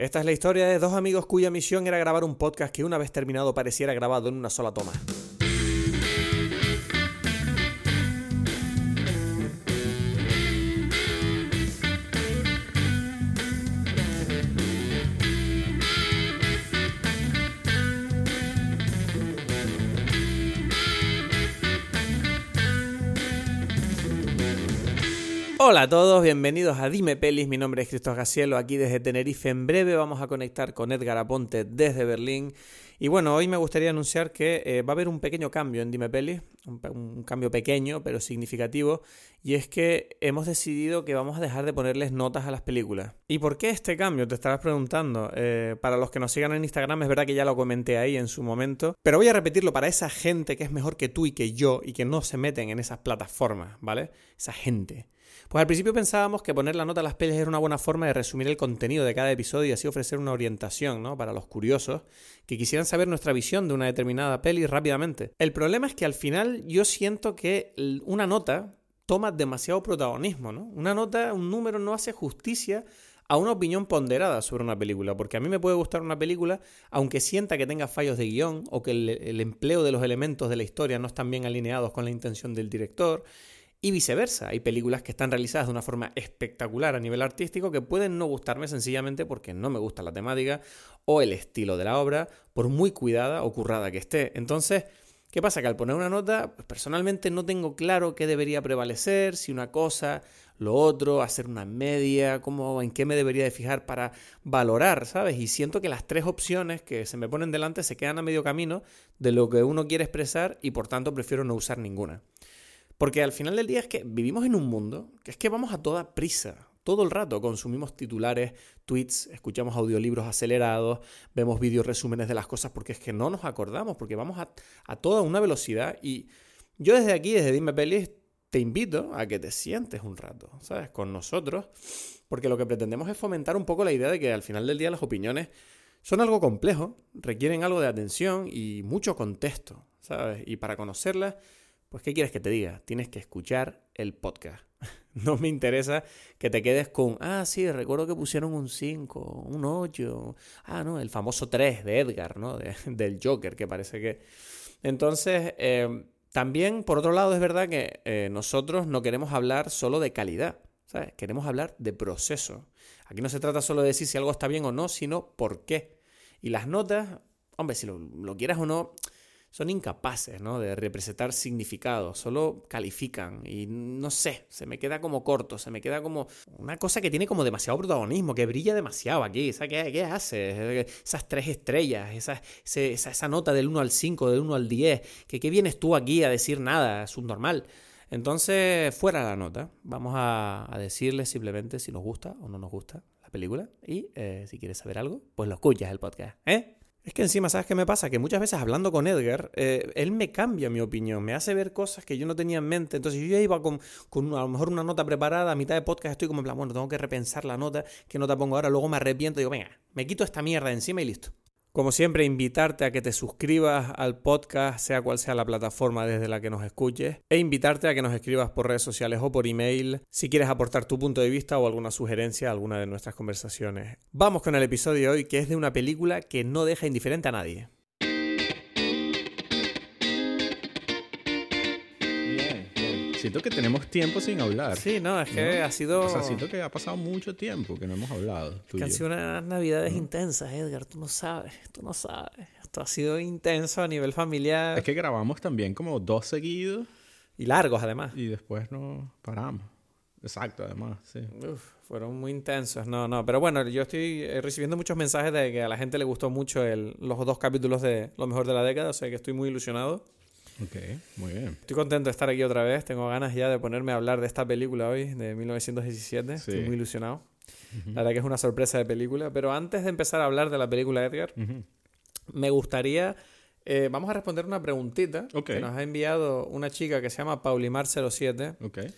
Esta es la historia de dos amigos cuya misión era grabar un podcast que una vez terminado pareciera grabado en una sola toma. Hola a todos, bienvenidos a Dime Pelis, mi nombre es Cristóbal Gacielo, aquí desde Tenerife. En breve vamos a conectar con Edgar Aponte desde Berlín. Y bueno, hoy me gustaría anunciar que eh, va a haber un pequeño cambio en Dime Pelis, un, cambio pequeño pero significativo, y es que hemos decidido que vamos a dejar de ponerles notas a las películas. ¿Y por qué este cambio? Te estarás preguntando. Eh, para los que nos sigan en Instagram, es verdad que ya lo comenté ahí en su momento, pero voy a repetirlo para esa gente que es mejor que tú y que yo y que no se meten en esas plataformas, ¿vale? Esa gente. Pues al principio pensábamos que poner la nota a las pelis era una buena forma de resumir el contenido de cada episodio y así ofrecer una orientación, ¿no? Para los curiosos que quisieran saber nuestra visión de una determinada peli rápidamente. El problema es que al final yo siento que una nota toma demasiado protagonismo, ¿no? Una nota, un número no hace justicia a una opinión ponderada sobre una película, porque a mí me puede gustar una película aunque sienta que tenga fallos de guion o que el, el empleo de los elementos de la historia no están bien alineados con la intención del director y viceversa. Hay películas que están realizadas de una forma espectacular a nivel artístico que pueden no gustarme sencillamente porque no me gusta la temática o el estilo de la obra, por muy cuidada o currada que esté. Entonces, ¿qué pasa? Que al poner una nota, pues personalmente no tengo claro qué debería prevalecer, si una cosa, lo otro, hacer una media, cómo, en qué me debería de fijar para valorar, ¿sabes? Y siento que las tres opciones que se me ponen delante se quedan a medio camino de lo que uno quiere expresar y por tanto prefiero no usar ninguna. Porque al final del día es que vivimos en un mundo que es que vamos a toda prisa. Todo el rato consumimos titulares, tweets, escuchamos audiolibros acelerados, vemos vídeos resúmenes de las cosas porque es que no nos acordamos, porque vamos a, toda una velocidad. Y yo desde aquí, desde Dime Pelis, te invito a que te sientes un rato, ¿sabes? Con nosotros, porque lo que pretendemos es fomentar un poco la idea de que al final del día las opiniones son algo complejo, requieren algo de atención y mucho contexto, ¿sabes? Y para conocerlas pues, ¿qué quieres que te diga? Tienes que escuchar el podcast. No me interesa que te quedes con, ah, sí, recuerdo que pusieron un 5, un 8, ah, no, el famoso 3 de Edgar, ¿no? del Joker, que parece que... Entonces, eh, también, por otro lado, es verdad que eh, nosotros no queremos hablar solo de calidad, ¿sabes? Queremos hablar de proceso. Aquí no se trata solo de decir si algo está bien o no, sino por qué. Y las notas, hombre, si lo, lo quieras o no, son incapaces ¿no? de representar significado, solo califican y no sé, se me queda como corto, se me queda como una cosa que tiene como demasiado protagonismo, que brilla demasiado aquí, ¿Qué, qué hace? Esas tres estrellas, esa, esa, nota del 1 al 5, del 1 al 10, que qué vienes tú aquí a decir nada, es subnormal. Entonces, fuera la nota, vamos a, a decirles simplemente si nos gusta o no nos gusta la película y eh, si quieres saber algo, pues lo escuchas el podcast, ¿eh? Es que encima, ¿sabes qué me pasa? Que muchas veces hablando con Edgar, eh, él me cambia mi opinión, me hace ver cosas que yo no tenía en mente. Entonces yo ya iba con, a lo mejor una nota preparada, a mitad de podcast estoy como en plan, bueno, tengo que repensar la nota, qué nota pongo ahora, luego me arrepiento y digo, venga, me quito esta mierda encima y listo. Como siempre, invitarte a que te suscribas al podcast, sea cual sea la plataforma desde la que nos escuches, e invitarte a que nos escribas por redes sociales o por email si quieres aportar tu punto de vista o alguna sugerencia a alguna de nuestras conversaciones. Vamos con el episodio de hoy, que es de una película que no deja indiferente a nadie. Siento que tenemos tiempo sin hablar. Sí, no, es que ha sido. O sea, siento que ha pasado mucho tiempo que no hemos hablado. que han sido unas navidades intensas, Edgar. Tú no sabes, tú no sabes. Esto ha sido intenso a nivel familiar. Es que grabamos también como dos seguidos. Y largos, además. Y después no paramos. Exacto, además, sí. Uf, fueron muy intensos. No, no, pero bueno, yo estoy eh, recibiendo muchos mensajes de que a la gente le gustó mucho el, los dos capítulos de Lo mejor de la década, o sea que estoy muy ilusionado. Ok, muy bien. Estoy contento de estar aquí otra vez. Tengo ganas ya de ponerme a hablar de esta película hoy, de 1917. Estoy muy ilusionado. La verdad que es una sorpresa de película. Pero antes de empezar a hablar de la película Edgar, me gustaría... Eh, vamos a responder una preguntita que nos ha enviado una chica que se llama Paulimar07. Okay.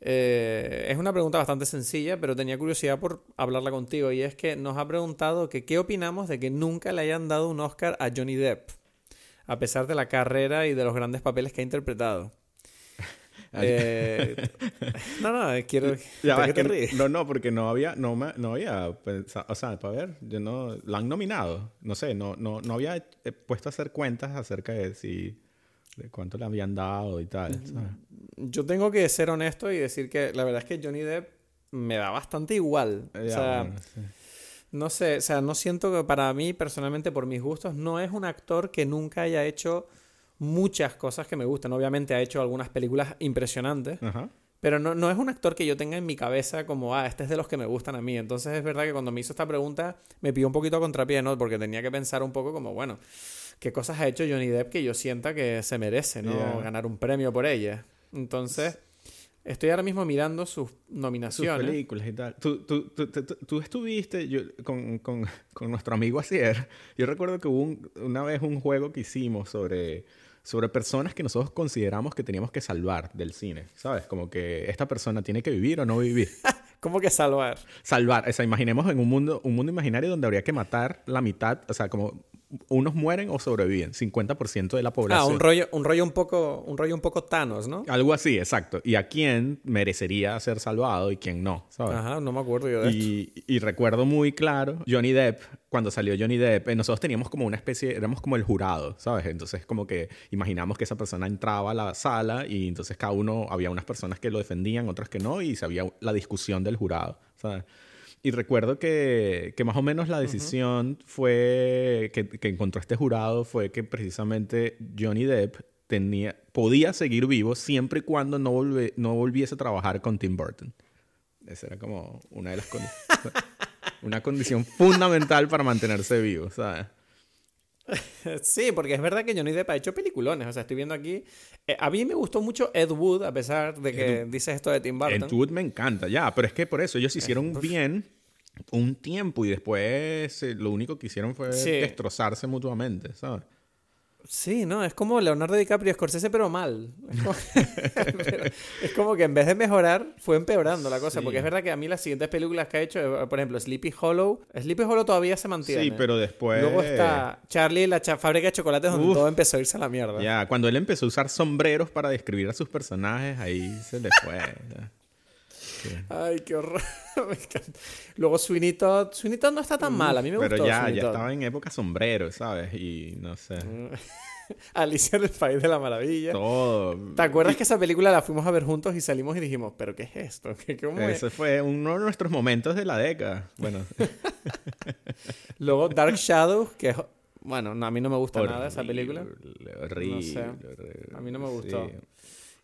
Eh, es una pregunta bastante sencilla, pero tenía curiosidad por hablarla contigo. Y es que nos ha preguntado que qué opinamos de que nunca le hayan dado un Oscar a Johnny Depp a pesar de la carrera y de los grandes papeles que ha interpretado. Eh, no, no, quiero... Ya, ¿de es qué te que- ríes? no, no, porque no había, no, me- no había pensado, o sea, para ver, yo no, la han nominado, no sé, no, no, no había eh, puesto a hacer cuentas acerca de si, de cuánto le habían dado y tal, ¿sabes? Yo tengo que ser honesto y decir que la verdad es que Johnny Depp me da bastante igual. Eh, o ya, sea, bueno, sí. No sé, o sea, no siento que para mí, personalmente, por mis gustos, no es un actor que nunca haya hecho muchas cosas que me gustan. Obviamente ha hecho algunas películas impresionantes, Ajá. pero no, no es un actor que yo tenga en mi cabeza como, ah, este es de los que me gustan a mí. Entonces es verdad que cuando me hizo esta pregunta me pilló un poquito a contrapié, ¿no? Porque tenía que pensar un poco como, bueno, ¿qué cosas ha hecho Johnny Depp que yo sienta que se merece, ¿no? Yeah. Ganar un premio por ella. Entonces, estoy ahora mismo mirando sus Sus nominaciones. películas y tal. Tú, tú, tú, tú- tú- tú estuviste yo, con, con, con nuestro amigo Asier. Yo recuerdo que hubo un- una vez un juego que hicimos sobre, sobre personas que nosotros consideramos que teníamos que salvar del cine. ¿Sabes? Como que esta persona tiene que vivir o no vivir. ¿Cómo que salvar? salvar. O sea, imaginemos en un mundo, un mundo imaginario donde habría que matar la mitad. O sea, como unos mueren o sobreviven. 50% de la población. Ah, un rollo, un rollo un poco, un rollo un poco Thanos, ¿no? Algo así, exacto. Y a quién merecería ser salvado y quién no, ¿sabes? Ajá, no me acuerdo yo de esto. Y, y recuerdo muy claro, Johnny Depp, cuando salió Johnny Depp, eh, nosotros teníamos como una especie, éramos como el jurado, ¿sabes? Entonces como que imaginamos que esa persona entraba a la sala y entonces cada uno, había unas personas que lo defendían, otras que no, y se había la discusión del jurado, ¿sabes? Y recuerdo que, que más o menos la decisión fue, que, que encontró este jurado fue que precisamente Johnny Depp tenía, podía seguir vivo siempre y cuando no, volve- no volviese a trabajar con Tim Burton. Esa era como una de las condiciones. una condición fundamental para mantenerse vivo, ¿sabes? Sí, porque es verdad que Johnny Depp ha hecho peliculones. O sea, estoy viendo aquí. eh, a mí me gustó mucho Ed Wood, a pesar de que dices esto de Tim Burton. En Wood me encanta, ya, pero es que por eso ellos hicieron bien un tiempo y después eh, lo único que hicieron fue Sí. destrozarse mutuamente, ¿sabes? Sí, no, es como Leonardo DiCaprio Scorsese, pero mal. Es como, pero es como que en vez de mejorar, fue empeorando la cosa. Sí. Porque es verdad que a mí las siguientes películas que ha hecho, eh, por ejemplo, Sleepy Hollow. Sleepy Hollow todavía se mantiene. Sí, pero después... Luego está Charlie y la cha- fábrica de chocolates, donde Uf. todo empezó a irse a la mierda. Ya, cuando él empezó a usar sombreros para describir a sus personajes, ahí se le fue. Ya. Sí. Ay, qué horror. Me encanta. Luego Sweeney Todd. Sweeney Todd no está tan mal. A mí me Pero gustó ya, Sweeney ya Todd. estaba en época sombrero, ¿sabes? Y no sé. Alicia en el País de la Maravilla. Todo. ¿Te acuerdas que esa película la fuimos a ver juntos y salimos y dijimos, ¿pero qué es esto? ¿Qué, cómo es?". Ese fue uno de nuestros momentos de la década. Bueno, Luego Dark Shadows, que es... Bueno, no, a mí no me gusta nada esa película. Horrible, Horrible. No sé. horrible, A mí no me gustó. sí.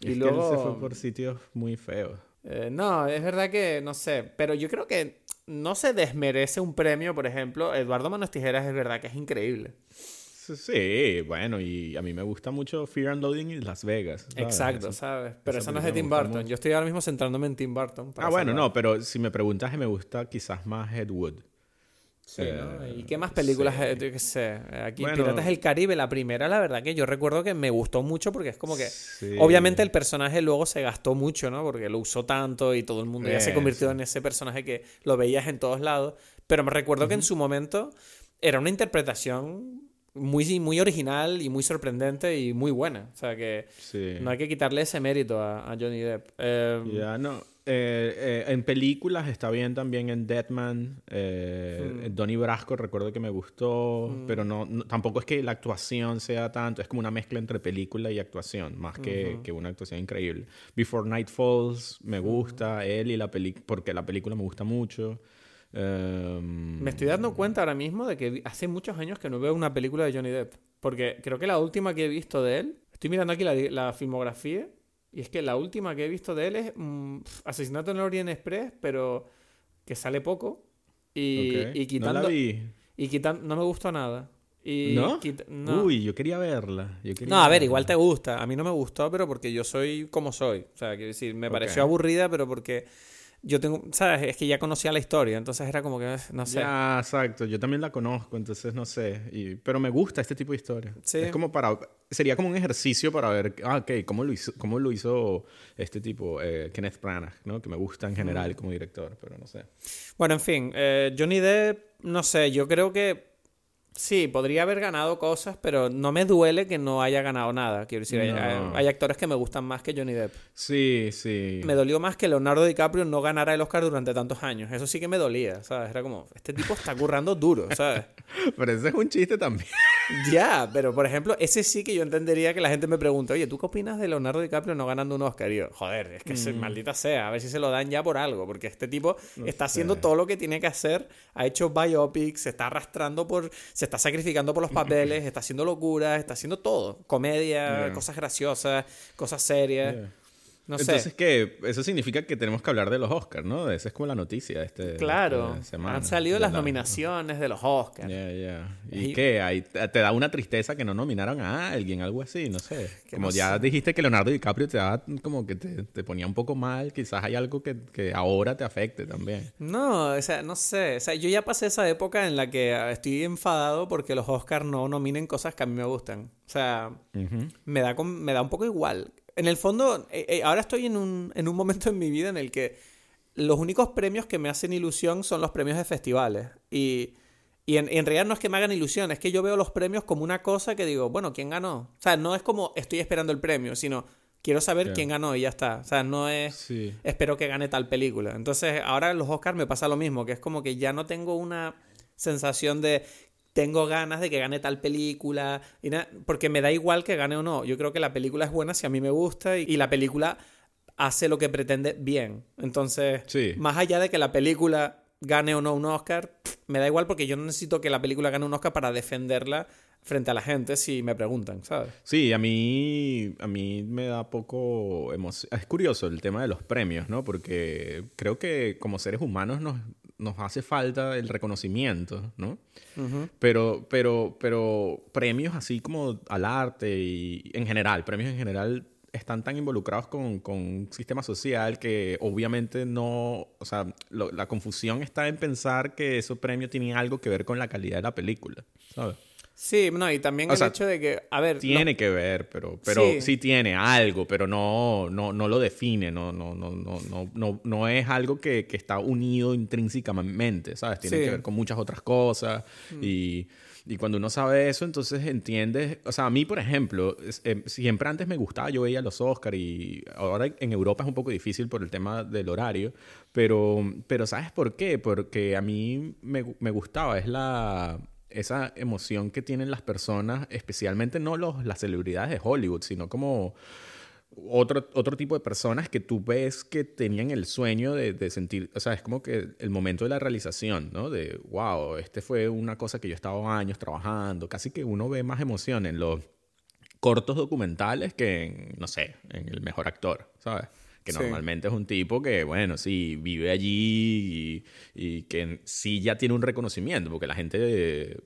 Y es luego- que él se fue por sitios muy feos. Eh, no, es verdad que no sé, pero yo creo que no se desmerece un premio, por ejemplo, Eduardo Manos Tijeras es verdad que es increíble. Sí, bueno, y a mí me gusta mucho Fear and Loading y Las Vegas. ¿sabes? Exacto, Eso- ¿sabes? Pero esa esa no es de Tim Burton. mucho. Yo estoy ahora mismo centrándome en Tim Burton. para Ah, bueno, no, pero si me preguntas, me gusta quizás más Ed Wood. Sí, ¿no? Eh, ¿Y qué más películas? sí. eh, yo qué sé. eh, Aquí Bueno. Piratas del Caribe, la primera, la verdad que yo recuerdo que me gustó mucho porque es como que... Sí. Obviamente el personaje luego se gastó mucho, ¿no? Porque lo usó tanto y todo el mundo ya se Eso. convirtió en ese personaje que lo veías en todos lados. Pero me recuerdo que en su momento era una interpretación muy, muy original y muy sorprendente y muy buena. O sea que Sí. no hay que quitarle ese mérito a, a Johnny Depp. Eh, Ya, no. Eh, eh, en películas está bien también en Deadman. Hmm. Donnie Brasco recuerdo que me gustó, pero no, no- tampoco es que la actuación sea tanto, es como una mezcla entre película y actuación, más que, que una actuación increíble. Before Night Falls me gusta, él y la película, porque la película me gusta mucho. Em, Me estoy dando cuenta ahora mismo de que hace muchos años que no veo una película de Johnny Depp. Porque creo que la última que he visto de él, estoy mirando aquí la, la filmografía, y es que la última que he visto de él es mm, Asesinato en el Orient Express, pero que sale poco. Y, ok. y quitando. No la vi. Y quitando. No me gustó nada. Y ¿No? quita- no. Uy, yo quería verla. yo quería No, a ver, verla. igual te gusta. A mí no me gustó, pero porque yo soy como soy. O sea, quiero decir, me pareció aburrida, pero porque yo tengo, ¿sabes? Es que ya conocía la historia, entonces era como que, no sé. Ya, exacto. Yo también la conozco, entonces no sé. Y- pero me gusta este tipo de historia. Sí. Es como para... Sería como un ejercicio para ver, ah, ok, ¿cómo lo hizo, cómo lo hizo este tipo, eh, Kenneth Branagh, ¿no? Que me gusta en general como director, pero no sé. Bueno, en fin, eh, Johnny Depp, no sé, yo creo que Sí, podría haber ganado cosas, pero no me duele que no haya ganado nada. Quiero decir, hay, No. hay actores que me gustan más que Johnny Depp. Sí, sí. Me dolió más que Leonardo DiCaprio no ganara el Oscar durante tantos años. Eso sí que me dolía, ¿sabes? Era como, este tipo está currando duro, ¿sabes? Pero ese es un chiste también. ya, pero por ejemplo, ese sí que yo entendería que la gente me pregunta, oye, ¿tú qué opinas de Leonardo DiCaprio no ganando un Oscar? Y yo, joder, es que se- maldita sea, a ver si se lo dan ya por algo, porque este tipo está haciendo todo lo que tiene que hacer, ha hecho biopics, se está arrastrando por, se está sacrificando por los papeles, está haciendo locuras, está haciendo todo, comedia, Yeah. cosas graciosas, cosas serias. No sé. Entonces, ¿qué? Eso significa que tenemos que hablar de los Oscars, ¿no? Esa es como la noticia de este. Claro, esta semana. han salido De las la- nominaciones de los Oscars. Ya, ya. ¿Y Y- qué? Ahí te da una tristeza que no nominaron a alguien, algo así, no sé. Como no ya sé. dijiste que Leonardo DiCaprio te daba como que te, te ponía un poco mal, quizás hay algo que, que ahora te afecte también. No, o sea, no sé. O sea, yo ya pasé esa época en la que estoy enfadado porque los Oscars no nominen cosas que a mí me gustan. O sea, me, da, me da un poco igual. En el fondo, eh, eh, ahora estoy en un, en un momento en mi vida en el que los únicos premios que me hacen ilusión son los premios de festivales. Y, y en, en realidad no es que me hagan ilusión, es que yo veo los premios como una cosa que digo, bueno, ¿quién ganó? O sea, no es como estoy esperando el premio, sino quiero saber quién ganó y ya está. O sea, no es Sí. espero que gane tal película. Entonces, ahora en los Oscars me pasa lo mismo, que es como que ya no tengo una sensación de tengo ganas de que gane tal película, y porque me da igual que gane o no. Yo creo que la película es buena si a mí me gusta y, y la película hace lo que pretende bien. Entonces, Sí. más allá de que la película gane o no un Oscar, pff, me da igual porque yo no necesito que la película gane un Oscar para defenderla frente a la gente si me preguntan, ¿sabes? Sí, a mí, a mí me da poco emoción. Es curioso el tema de los premios, ¿no? Porque creo que como seres humanos nos, nos hace falta el reconocimiento, ¿no? Pero, pero, pero premios así como al arte y en general, premios en general están tan involucrados con, con un sistema social que obviamente no, o sea, lo- la confusión está en pensar que esos premios tienen algo que ver con la calidad de la película, ¿sabes? Sí, no, y también O el sea, hecho de que, a ver, Tiene que ver, pero, pero Sí. sí. tiene algo, pero no, no, no lo define, no, no, no, no, no, no, no es algo que, que está unido intrínsecamente, ¿sabes? Tiene Sí. Mm. que ver con muchas otras cosas y, y cuando uno sabe eso, entonces entiendes, o sea, a mí, por ejemplo, eh, siempre antes me gustaba, yo veía los Oscars y ahora en Europa es un poco difícil por el tema del horario, pero, pero ¿sabes por qué? Porque a mí me, me gustaba, es la esa emoción que tienen las personas, especialmente no los, las celebridades de Hollywood, sino como otro, otro tipo de personas que tú ves que tenían el sueño de, sentir, o sea, es como que el momento de la realización, ¿no? De, wow, este fue una cosa que yo he estado años trabajando, casi que uno ve más emoción en los cortos documentales que en, no sé, en el mejor actor, ¿sabes? Que Sí. normalmente es un tipo que, bueno, sí, vive allí y, y que sí ya tiene un reconocimiento, porque la gente eh,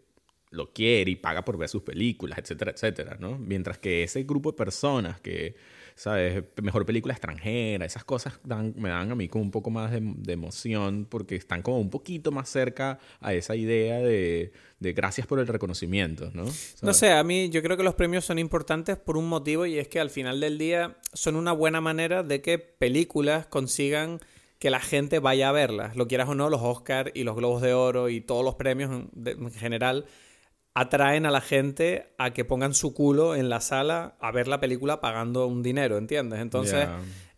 lo quiere y paga por ver sus películas, etcétera, etcétera, ¿no? Mientras que ese grupo de personas que, ¿sabes? Mejor película extranjera, esas cosas dan, me dan a mí como un poco más de, de emoción porque están como un poquito más cerca a esa idea de, de gracias por el reconocimiento, ¿no? No sé, a mí yo creo que los premios son importantes por un motivo y es que al final del día son una buena manera de que películas consigan que la gente vaya a verlas. Lo quieras o no, los Oscars y los Globos de Oro y todos los premios en general atraen a la gente a que pongan su culo en la sala a ver la película pagando un dinero, ¿entiendes? Entonces,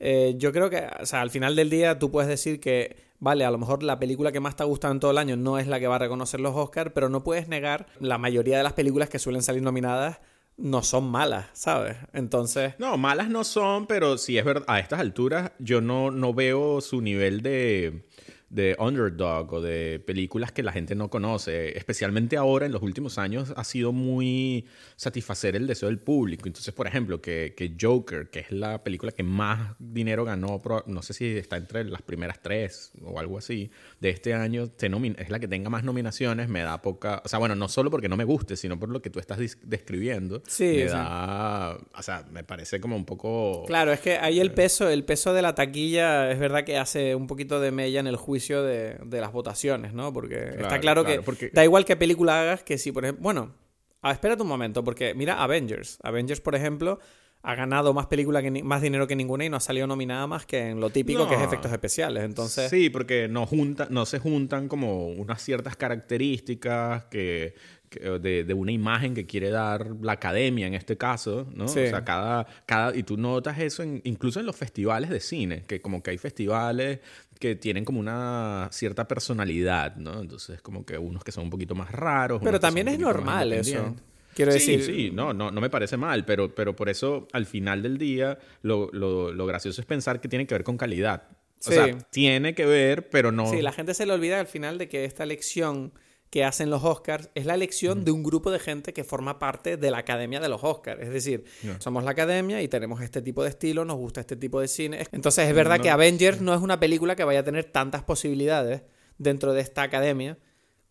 eh, yo creo que, o sea, al final del día tú puedes decir que, vale, a lo mejor la película que más te ha gustado en todo el año no es la que va a reconocer los Oscars, pero no puedes negar la mayoría de las películas que suelen salir nominadas no son malas, ¿sabes? Entonces, No, malas no son, pero sí es verdad, a estas alturas yo no, no veo su nivel de, de underdog o de películas que la gente no conoce. Especialmente ahora, en los últimos años, ha sido muy satisfacer el deseo del público. Entonces, por ejemplo, que, que Joker, que es la película que más dinero ganó, no sé si está entre las primeras tres o algo así, de este año, es la que tenga más nominaciones, me da poca... O sea, bueno, no solo porque no me guste, sino por lo que tú estás describiendo. Sí, me sí. da... O sea, me parece como un poco... claro, es que ahí el peso, el peso de la taquilla es verdad que hace un poquito de mella en el juicio de, de las votaciones, ¿no? Porque está Claro, que porque- da igual qué película hagas que si, por ejemplo, bueno, ah, espérate un momento, porque mira Avengers. Avengers, por ejemplo, ha ganado más película que más dinero que ninguna y no ha salido nominada más que en lo típico que es efectos especiales. Entonces, sí, porque no junta, no se juntan como unas ciertas características que, de, una imagen que quiere dar la academia en este caso, ¿no? O sea, cada, cada y tú notas eso incluso en los festivales de cine, que como que hay festivales que tienen como una cierta personalidad, ¿no? Entonces como que unos que son un poquito más raros. Pero también es normal eso. Quiero decir... Sí, no, no, no me parece mal, pero, pero por eso al final del día lo, lo, lo gracioso es pensar que tiene que ver con calidad. O sea, tiene que ver, pero no... Sí, la gente se le olvida al final de que esta elección que hacen los Oscars es la elección de un grupo de gente que forma parte de la academia de los Oscars. Es decir, somos la academia y tenemos este tipo de estilo, nos gusta este tipo de cine. Entonces es verdad que Avengers no es una película que vaya a tener tantas posibilidades dentro de esta academia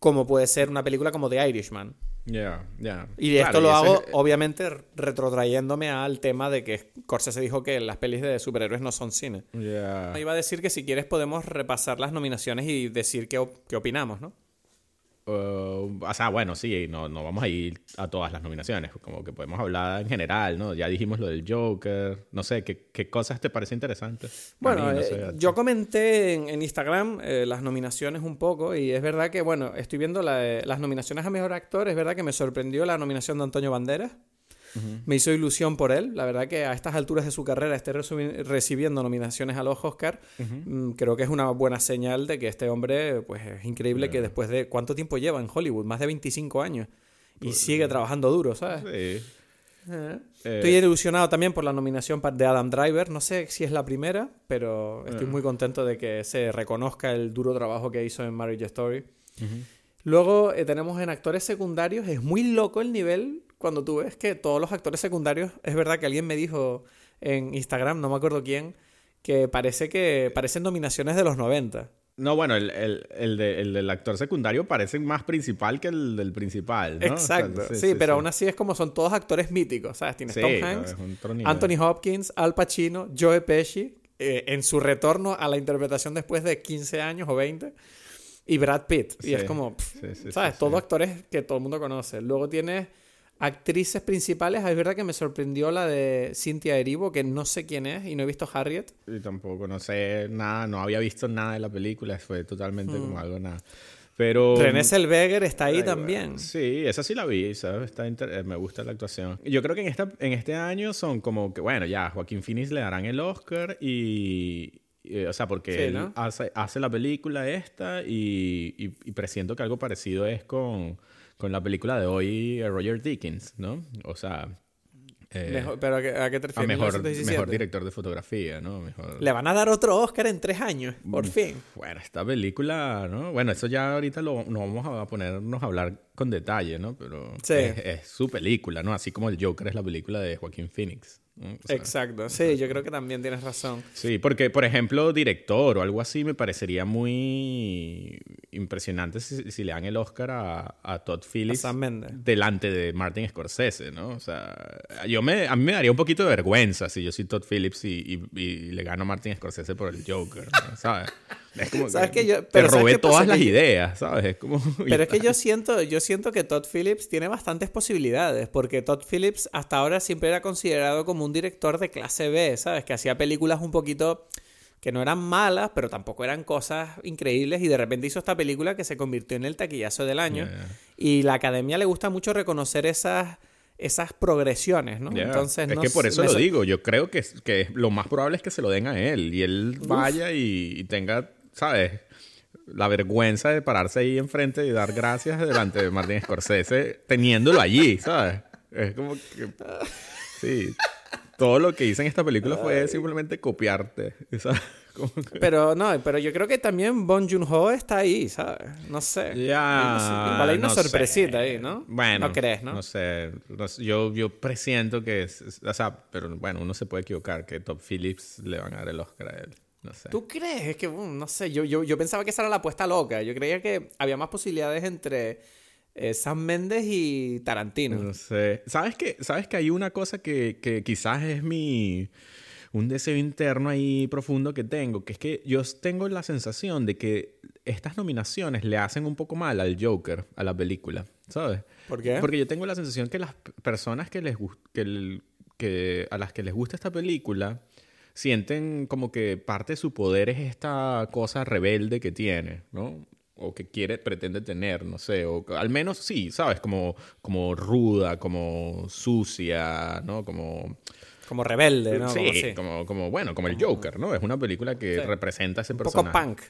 como puede ser una película como The Irishman. Ya, ya. Y esto lo hago, obviamente, retrotrayéndome al tema de que se dijo que las pelis de superhéroes no son cine. Iba a decir que si quieres podemos repasar las nominaciones y decir qué, qué opinamos, ¿no? Uh, o sea, bueno, sí, no, no vamos a ir a todas las nominaciones, como que podemos hablar en general, ¿no? Ya dijimos lo del Joker, no sé, ¿qué, qué cosas te parecen interesantes? Bueno, eh, yo comenté en, Instagram eh, las nominaciones un poco y es verdad que, bueno, estoy viendo las nominaciones a Mejor Actor, es verdad que me sorprendió la nominación de Antonio Banderas. Me hizo ilusión por él. La verdad que a estas alturas de su carrera esté recibiendo nominaciones a los Oscar, mm, creo que es una buena señal de que este hombre, pues es increíble que después de... ¿Cuánto tiempo lleva en Hollywood? Más de 25 años. Y pues, sigue trabajando duro, ¿sabes? Sí. Eh, estoy ilusionado también por la nominación de Adam Driver. No sé si es la primera, pero estoy muy contento de que se reconozca el duro trabajo que hizo en Marriage Story. Luego eh, tenemos en actores secundarios, es muy loco el nivel cuando tú ves que todos los actores secundarios, es verdad que alguien me dijo en Instagram, no me acuerdo quién, que parece que parecen nominaciones de los 90. No, bueno, el, el, del actor secundario parece más principal que el del principal, ¿no? Exacto, sí, pero aún así es como son todos actores míticos, ¿sabes? Tienes Tom Hanks, Anthony Hopkins, Al Pacino, Joe Pesci, eh, en su retorno a la interpretación después de 15 años o 20, y Brad Pitt. Y es como, ¿sabes? Todos actores que todo el mundo conoce. Luego tienes Actrices principales, es verdad que me sorprendió la de Cynthia Erivo, que no sé quién es y no he visto Harriet. Y tampoco, no sé nada, no había visto nada de la película, fue totalmente como mm. algo nada. Pero... René Zellweger está ahí también. Sí, esa sí la vi, ¿sabes? Está eh, Me gusta la actuación. Yo creo que en, esta, en este año son como que, bueno, ya, Joaquín Phoenix le darán el Oscar y... o sea, porque él hace, hace, la película esta y, y, y presiento que algo parecido es con con la película de hoy, eh, Roger Dickens, ¿no? O sea... Eh, ¿Pero a qué, te refieres? A mejor, mejor director de fotografía, ¿no? Le van a dar otro Oscar en tres años, por fin. Bueno, esta película, ¿no? Bueno, eso ya ahorita lo, nos vamos a ponernos a hablar con detalle, ¿no? Pero es, su película, ¿no? Así como el Joker es la película de Joaquín Phoenix. Exacto, sí, yo creo que también tienes razón. Sí, porque, por ejemplo, director o algo así me parecería muy impresionante si, le dan el Oscar a, Todd Phillips delante de Martin Scorsese, ¿no? O sea, yo me, a mí me daría un poquito de vergüenza si yo soy Todd Phillips y, le gano a Martin Scorsese por el Joker, ¿sabes? Es como que, yo, te robé todas las ideas, ¿sabes? Es como, pero es que yo siento, yo siento que Todd Phillips tiene bastantes posibilidades, porque Todd Phillips hasta ahora siempre era considerado como un director de clase B, ¿sabes? Que hacía películas un poquito que no eran malas, pero tampoco eran cosas increíbles y de repente hizo esta película que se convirtió en el taquillazo del año. Y la academia le gusta mucho reconocer esas esas progresiones, ¿no? Entonces, es que por eso lo digo, yo creo que, que lo más probable es que se lo den a él y él vaya y, tenga ¿sabes? La vergüenza de pararse ahí enfrente y dar gracias delante de Martin Scorsese teniéndolo allí, ¿sabes? Es como que... Sí. Todo lo que hice en esta película fue simplemente copiarte, ¿sabes? Pero no, pero yo creo que también Bon Joon-ho está ahí, ¿sabes? No sé. Ya. Igual hay una sorpresita ahí, ¿no? Bueno. No crees, ¿no? No sé. Yo, yo presiento que. Es, o sea, pero bueno, uno se puede equivocar que Top Phillips le van a dar el Oscar a él. ¿Tú crees? Es que, no sé, yo, yo, yo pensaba que esa era la apuesta loca. Yo creía que había más posibilidades entre eh, Sam Mendes y Tarantino. No sé. ¿Sabes que, ¿Sabes que hay una cosa que, que quizás es mi un deseo interno ahí profundo que tengo, que es que yo tengo la sensación de que estas nominaciones le hacen un poco mal al Joker, a la película, ¿sabes? ¿Por qué? Porque yo tengo la sensación que las personas que les que que a las que les gusta esta película sienten como que parte de su poder es esta cosa rebelde que tiene, ¿no? O que quiere, pretende tener, no sé, o al menos sí, ¿sabes? Como, como ruda, como sucia, ¿no? Como... Como rebelde, ¿no? Sí, como, como, bueno, como el Joker, ¿no? Es una película que representa a ese Un personaje. poco punk.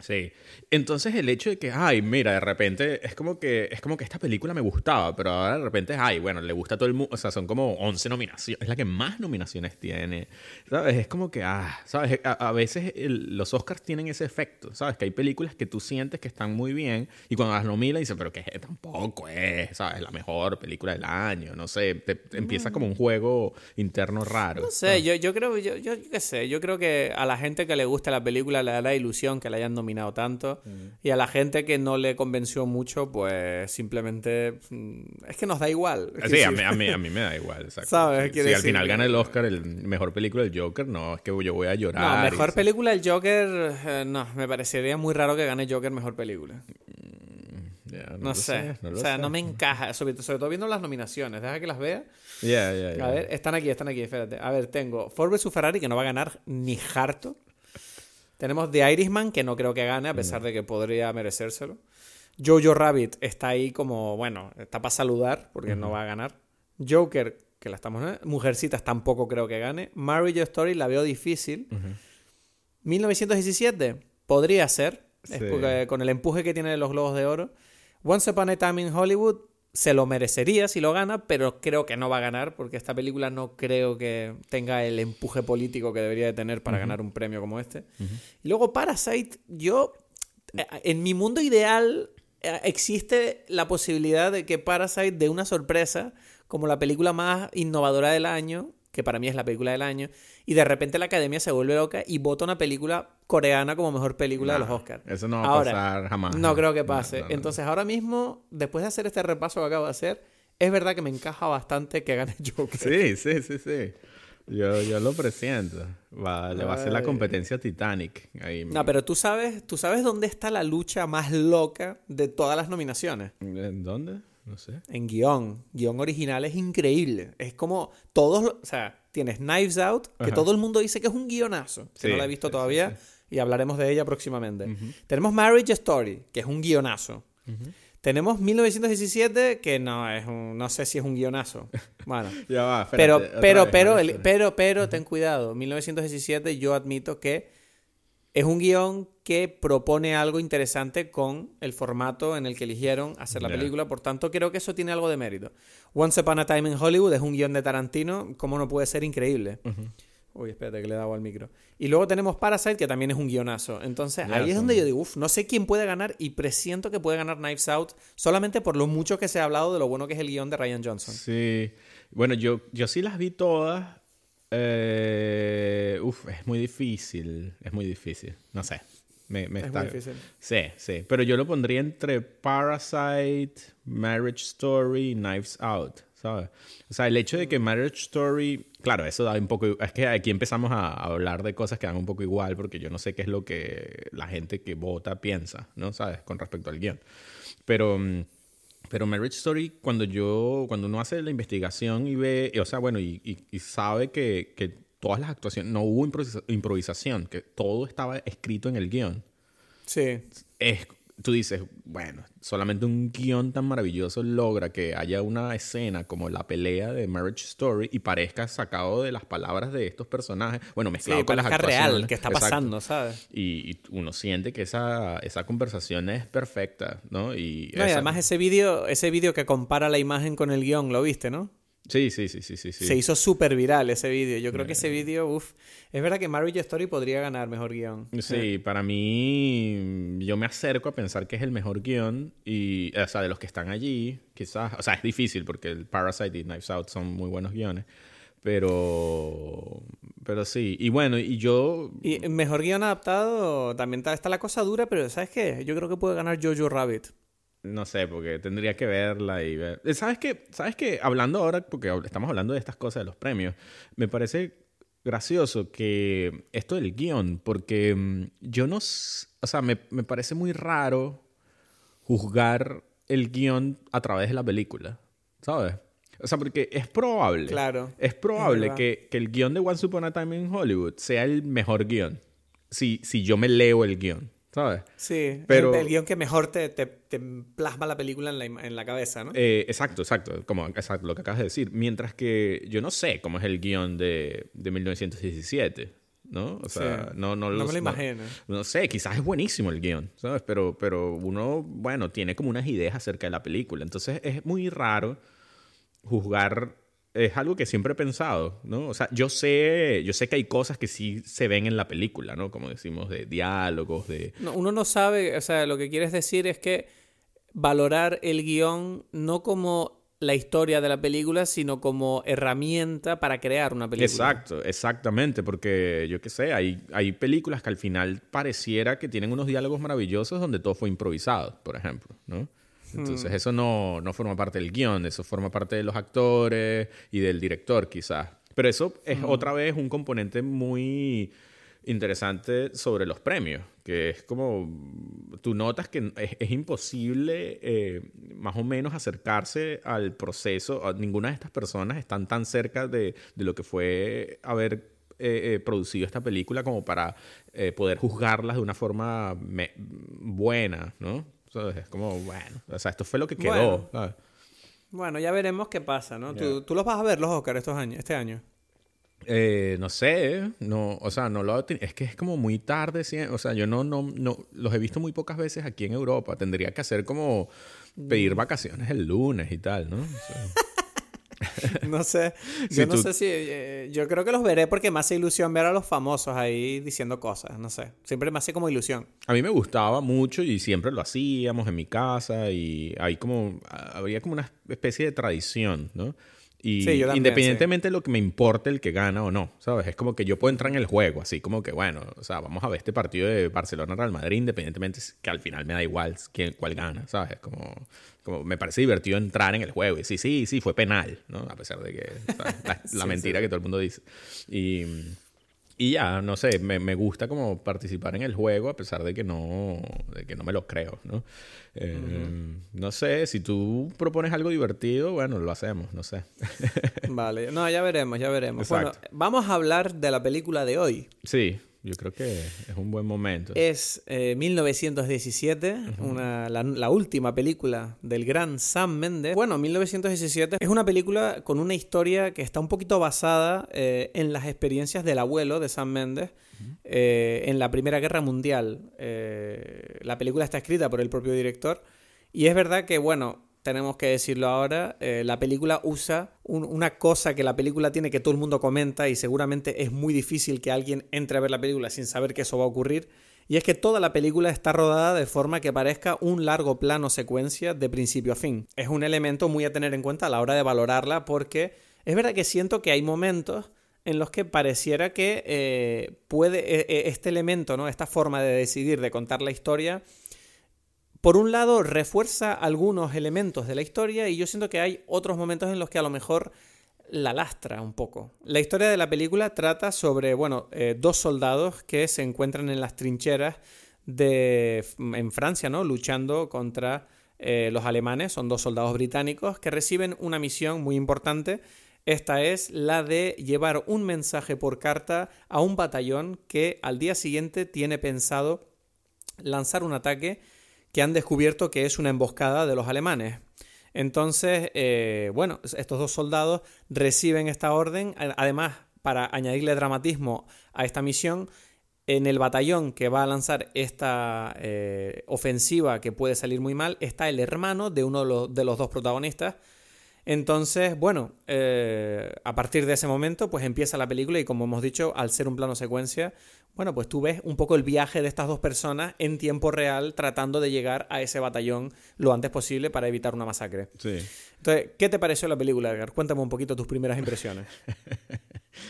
Sí. Entonces el hecho de que, ay, mira, de repente es como que es como que esta película me gustaba, pero ahora de repente, ay, bueno, le gusta a todo el mundo, o sea, son como 11 nominaciones, es la que más nominaciones tiene. ¿Sabes? Es como que, ah, ¿sabes? A, a veces el- los Oscars tienen ese efecto, ¿sabes? Que hay películas que tú sientes que están muy bien y cuando las nominan dicen, pero que tampoco es, ¿sabes? La mejor película del año, no sé, te, te empieza como un juego interno raro. No sé, yo, yo creo, yo, yo qué sé, yo creo que a la gente que le gusta la película le da la ilusión que la hayan nominado tanto. Y a la gente que no le convenció mucho, pues simplemente mm, es que nos da igual. Sí, sí. a mí, a, mí, a mí me da igual, exacto. ¿Sabes? Si- al final gana el Oscar, el mejor película del Joker, no, es que yo voy a llorar. No, mejor película el Joker, eh, no, me parecería muy raro que gane Joker mejor película. Ya, No, sé, no o sea, sé. no me encaja, sobre, sobre todo viendo las nominaciones, deja que las vea. Ya, ya. A ver, están aquí, están aquí, espérate. A ver, tengo Ford vs Ferrari, que no va a ganar ni harto. Tenemos The Irishman, que no creo que gane, a pesar de que podría merecérselo. Jojo Rabbit está ahí como, bueno, está para saludar, porque no va a ganar. Joker, que la estamos... Mujercitas tampoco creo que gane. Marriage Story la veo difícil. 1917 podría ser, es Sí. porque con el empuje que tiene de los Globos de Oro. Once Upon a Time in Hollywood se lo merecería si lo gana, pero creo que no va a ganar porque esta película no creo que tenga el empuje político que debería de tener para ganar un premio como este. Y luego Parasite, yo, eh, en mi mundo ideal eh, existe la posibilidad de que Parasite dé una sorpresa como la película más innovadora del año, que para mí es la película del año, y de repente la academia se vuelve loca y vota una película coreana como mejor película de los Nah, Oscars. Eso no va Ahora, a pasar jamás. No creo que pase. no, no. Entonces, ahora mismo, después de hacer este repaso que acabo de hacer, es verdad que me encaja bastante que gane Joker. Sí, sí, sí, sí. Yo, yo lo presiento. Va, le va a ser la competencia Titanic. Ahí. No, pero tú sabes, tú sabes dónde está la lucha más loca de todas las nominaciones. ¿En dónde? No sé. En guion. Guión original es increíble. Es como todos, o sea, tienes Knives Out, que Ajá. todo el mundo dice que es un guionazo, que Sí, no la he visto sí, sí, todavía y hablaremos de ella próximamente. Tenemos Marriage Story, que es un guionazo. Tenemos 1917, que no es un, no sé si es un guionazo. Bueno, Ya va, espérate, pero pero vez, pero el- pero pero ten cuidado, 1917 yo admito que es un guion que propone algo interesante con el formato en el que eligieron hacer la película, por tanto creo que eso tiene algo de mérito. Once Upon a Time in Hollywood es un guion de Tarantino, ¿cómo no puede ser increíble? Uy, espérate que le he dado al micro. Y luego tenemos Parasite, que también es un guionazo. Entonces, ahí es donde yo digo, uff, no sé quién puede ganar y presiento que puede ganar Knives Out solamente por lo mucho que se ha hablado de lo bueno que es el guion de Ryan Johnson. Sí. Bueno, yo, yo sí las vi todas. Eh, uf, es muy difícil. Es muy difícil. No sé. Me, me Es está... muy difícil. Sí, sí. Pero yo lo pondría entre Parasite, Marriage Story y Knives Out, ¿sabes? O sea, el hecho de que Marriage Story, claro, eso da un poco... Es que aquí empezamos a hablar de cosas que dan un poco igual porque yo no sé qué es lo que la gente que vota piensa, ¿no? ¿Sabes? Con respecto al guion. Pero... pero Marriage Story, cuando yo, cuando uno hace la investigación y ve, y, o sea, bueno, y, y- y sabe que, que todas las actuaciones, no hubo improvisa- improvisación, que todo estaba escrito en el guion Sí. es, tú dices, bueno, solamente un guion tan maravilloso logra que haya una escena como la pelea de Marriage Story y parezca sacado de las palabras de estos personajes, bueno, Sí, mezclado con las actuaciones. real, que está Exacto. pasando, ¿sabes? Y, y uno siente que esa, esa conversación es perfecta, ¿no? Y, No, y esa- además ese vídeo ese vídeo que compara la imagen con el guion, ¿lo viste, no? Sí, sí, sí, sí, sí. Se hizo súper viral ese vídeo. Yo creo que ese vídeo, uff. Es verdad que Marriage Story podría ganar mejor guion. Sí, para mí yo me acerco a pensar que es el mejor guion y, o sea, de los que están allí, quizás, o sea, es difícil porque el Parasite y Knives Out son muy buenos guiones, pero, pero sí, y bueno, y yo, Y mejor guion adaptado, también está, está la cosa dura, pero ¿sabes qué? Yo creo que puede ganar Jojo Rabbit. No sé, porque tendría que verla y ver. Eh, ¿Sabes qué? ¿Sabes qué? Hablando ahora, porque estamos hablando de estas cosas, de los premios, me parece gracioso que esto del guion, porque mm, yo no, o sea, me, me parece muy raro juzgar el guion a través de la película, ¿sabes? O sea, porque es probable. Claro. Es probable que, que el guion de Once Upon a Time in Hollywood sea el mejor guion. Si, si yo me leo el guion, ¿sabes? Sí, Pero- el, el guion que mejor te, te- te plasma la película en la, en la cabeza, ¿no? Eh, exacto, exacto, como exacto, lo que acabas de decir. Mientras que yo no sé cómo es el guion de, de 1917, ¿no? O sea, Sí. no, no, No lo- me lo imagino. No sé, quizás es buenísimo el guion, ¿sabes? Pero, pero uno, bueno, tiene como unas ideas acerca de la película. Entonces es muy raro juzgar. Es algo que siempre he pensado, ¿no? O sea, yo sé, yo sé que hay cosas que sí se ven en la película, ¿no? Como decimos, de diálogos, de... No, uno no sabe, o sea, lo que quieres decir es que valorar el guion no como la historia de la película, sino como herramienta para crear una película. Exacto, exactamente, porque yo qué sé, hay, hay películas que al final pareciera que tienen unos diálogos maravillosos donde todo fue improvisado, por ejemplo, ¿no? Entonces eso no, no forma parte del guion, eso forma parte de los actores y del director quizás. Pero eso es otra vez un componente muy interesante sobre los premios, que es como, tú notas que es, es imposible eh, más o menos acercarse al proceso, a- ninguna de estas personas están tan cerca de, de lo que fue haber eh, eh, producido esta película como para eh, poder juzgarlas de una forma buena, ¿no? Es como, bueno, o sea, esto fue lo que quedó. Bueno. ¿sabes? Bueno, ya veremos qué pasa, ¿no? ¿Tú, tú los vas a ver, los Oscars, estos años, este año. Eh, no sé, no, o sea, no lo es que es como muy tarde, o sea, yo no, no, no, los he visto muy pocas veces aquí en Europa. Tendría que hacer como Mm. pedir vacaciones el lunes y tal, ¿no? O sea, No sé, Si yo no tú- sé si... eh, yo creo que los veré porque me hace ilusión ver a los famosos ahí diciendo cosas, no sé. Siempre me hace como ilusión. a mí me gustaba mucho y siempre lo hacíamos en mi casa y hay como, habría como una especie de tradición, ¿no? Y Sí, yo también, independientemente de lo que me importe el que gana o no, ¿sabes? Es como que yo puedo entrar en el juego, así como que, bueno, o sea, vamos a ver este partido de Barcelona-Real Madrid, independientemente que al final me da igual quién, cuál gana, ¿sabes? Como, como me parece divertido entrar en el juego y sí, sí, sí, fue penal, ¿no? A pesar de que. La, la Sí, mentira que todo el mundo dice. Y, y ya, no sé, me, me gusta como participar en el juego a pesar de que no, de que no me lo creo, ¿no? Eh, No sé, si tú propones algo divertido, bueno, lo hacemos, no sé. Vale, no, ya veremos, ya veremos. Bueno, vamos a hablar de la película de hoy. Sí, yo creo que es un buen momento. Es eh, 1917, una, la, la última película del gran Sam Mendes. Bueno, 1917 es una película con una historia que está un poquito basada eh, en las experiencias del abuelo de Sam Mendes eh, en la Primera Guerra Mundial. Eh, la película está escrita por el propio director y es verdad que, bueno, tenemos que decirlo ahora, eh, la película usa un- una cosa que la película tiene que todo el mundo comenta y seguramente es muy difícil que alguien entre a ver la película sin saber que eso va a ocurrir. Y es que toda la película está rodada de forma que parezca un largo plano secuencia de principio a fin. Es un elemento muy a tener en cuenta a la hora de valorarla porque es verdad que siento que hay momentos en los que pareciera que eh, puede eh, eh, este elemento, ¿no? Esta forma de decidir, de contar la historia, por un lado refuerza algunos elementos de la historia y yo siento que hay otros momentos en los que a lo mejor la lastra un poco. La historia de la película trata sobre, bueno, eh, dos soldados que se encuentran en las trincheras de, en Francia, ¿no? Luchando contra eh, los alemanes. Son dos soldados británicos que reciben una misión muy importante. Esta es la de llevar un mensaje por carta a un batallón que al día siguiente tiene pensado lanzar un ataque que han descubierto que es una emboscada de los alemanes. Entonces, eh, bueno, estos dos soldados reciben esta orden. Además, para añadirle dramatismo a esta misión, en el batallón que va a lanzar esta eh, ofensiva que puede salir muy mal, está el hermano de uno de los, de los dos protagonistas. Entonces, bueno, eh, a partir de ese momento, pues empieza la película y como hemos dicho, al ser un plano secuencia, bueno, pues tú ves un poco el viaje de estas dos personas en tiempo real tratando de llegar a ese batallón lo antes posible para evitar una masacre. Sí. Entonces, ¿qué te pareció la película, Edgar? Cuéntame un poquito tus primeras impresiones.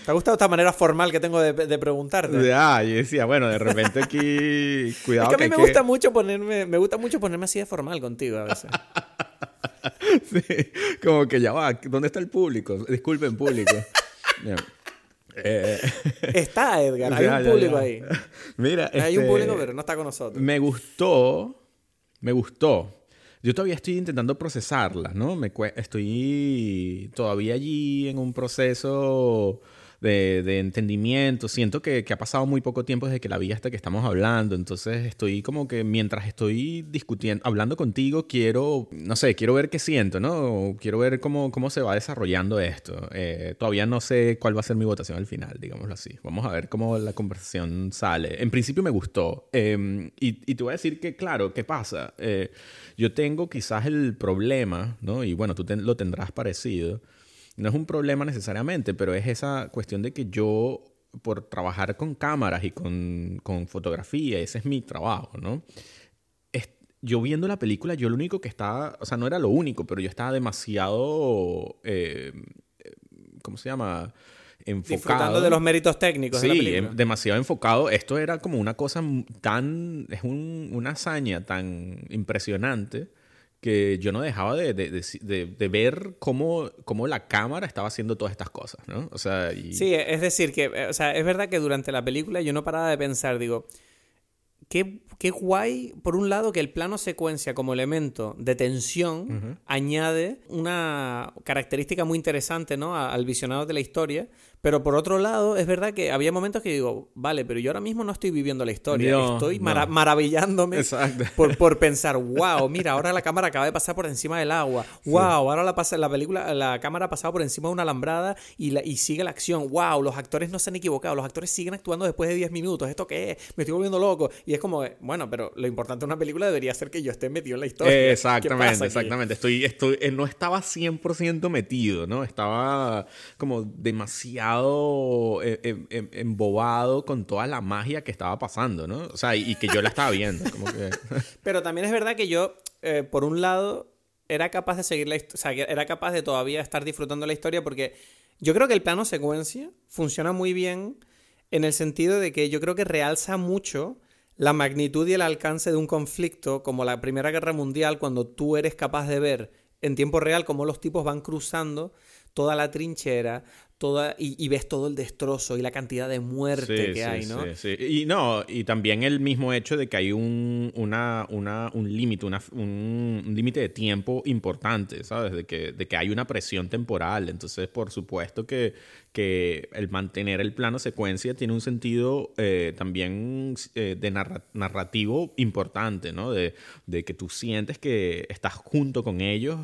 ¿Te ha gustado esta manera formal que tengo de, de preguntarte? Ah, yo decía, bueno, de repente aquí, Es cuidado que a mí me que- gusta mucho ponerme, me gusta mucho ponerme así de formal contigo a veces. Sí, como que ya va, ¿dónde está el público? Disculpen, público. Eh, Está Edgar, hay ya, un público ya. ahí. Mira, Hay un este, público, pero no está con nosotros. Me gustó, me gustó. yo todavía estoy intentando procesarla, ¿no? Me estoy todavía allí en un proceso de, entendimiento. Siento que, ha pasado muy poco tiempo desde que la vi hasta que estamos hablando. Entonces estoy como que mientras estoy discutiendo, hablando contigo, quiero, no sé, quiero ver qué siento, ¿no? Quiero ver cómo, cómo se va desarrollando esto. Eh, todavía no sé cuál va a ser mi votación al final, digámoslo así. Vamos a ver cómo la conversación sale. En principio me gustó. Em, y, y, te voy a decir que, claro, ¿qué pasa? Eh, yo tengo quizás el problema, ¿no? Y bueno, tú lo tendrás parecido no es un problema necesariamente, pero es esa cuestión de que yo, por trabajar con cámaras y con, con fotografía, ese es mi trabajo, ¿no? yo viendo la película, yo lo único que estaba, o sea, no era lo único, pero yo estaba demasiado, eh, ¿cómo se llama? Enfocado. Disfrutando de los méritos técnicos. Sí, de la película. demasiado enfocado. Esto era como una cosa tan, es un, una hazaña tan impresionante que yo no dejaba de, de, de, de, ver cómo, cómo la cámara estaba haciendo todas estas cosas, ¿no? O sea, Sí, es decir, que o sea, es verdad que durante la película yo no paraba de pensar, digo, qué, qué guay, por un lado, que el plano secuencia como elemento de tensión añade una característica muy interesante, ¿no? al visionado de la historia, pero por otro lado, es verdad que había momentos que digo, vale, pero yo ahora mismo no estoy viviendo la historia. estoy maravillándome por, por, pensar, wow, mira, ahora la cámara acaba de pasar por encima del agua. Wow, ahora la, pasa, la película, la cámara ha pasado por encima de una alambrada y, la, y sigue la acción. Wow, los actores no se han equivocado. Los actores siguen actuando después de 10 minutos. ¿Esto qué es? Me estoy volviendo loco. Y es como, bueno, pero lo importante de una película debería ser que yo esté metido en la historia. exactamente, exactamente. Estoy, estoy, eh, no estaba 100% metido, ¿no? Estaba como demasiado eh, em, em, embobado con toda la magia que estaba pasando, ¿no? O sea, y, que yo la estaba viendo. Pero también es verdad que yo, eh, por un lado, era capaz de seguir la o sea, era capaz de todavía estar disfrutando la historia porque yo creo que el plano secuencia funciona muy bien en el sentido de que yo creo que realza mucho la magnitud y el alcance de un conflicto como la Primera Guerra Mundial cuando tú eres capaz de ver en tiempo real cómo los tipos van cruzando toda la trinchera, toda y, ves todo el destrozo y la cantidad de muerte que hay, ¿no? Sí, sí. Y no, y también el mismo hecho de que hay un, una, una, un límite, un, límite de tiempo importante, ¿sabes? De que, de que hay una presión temporal. Entonces, por supuesto que, que el mantener el plano secuencia tiene un sentido eh, también eh, de narrativo importante, ¿no? De, de que tú sientes que estás junto con ellos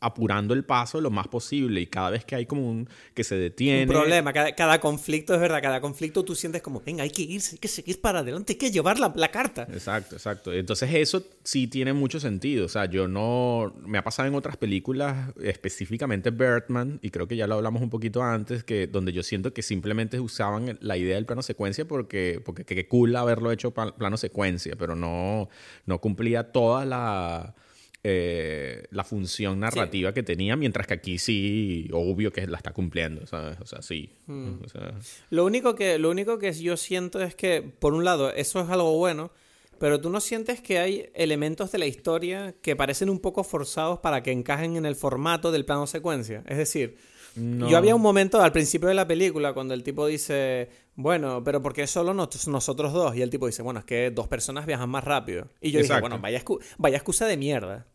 apurando el paso lo más posible y cada vez que hay como un que se detiene. Un problema cada, conflicto es verdad cada conflicto tú sientes como venga hay que irse hay que seguir para adelante hay que llevar la, la, carta exacto exacto. Entonces eso sí tiene mucho sentido. O sea yo no me ha pasado en otras películas específicamente Birdman y creo que ya lo hablamos un poquito antes que donde yo siento que simplemente usaban la idea del plano secuencia porque porque qué cool haberlo hecho plano secuencia pero no no cumplía toda la eh, la función narrativa que tenía, mientras que aquí sí, obvio que la está cumpliendo, ¿sabes? O sea, sí. Hmm. lo, único que, lo único que yo siento es que, por un lado, eso es algo bueno, pero tú no sientes que hay elementos de la historia que parecen un poco forzados para que encajen en el formato del plano secuencia. Es decir, yo había un momento al principio de la película cuando el tipo dice, bueno, pero ¿por qué solo nosotros dos? Y el tipo dice, bueno, es que dos personas viajan más rápido. Y yo dije, bueno, vaya, vaya excusa de mierda.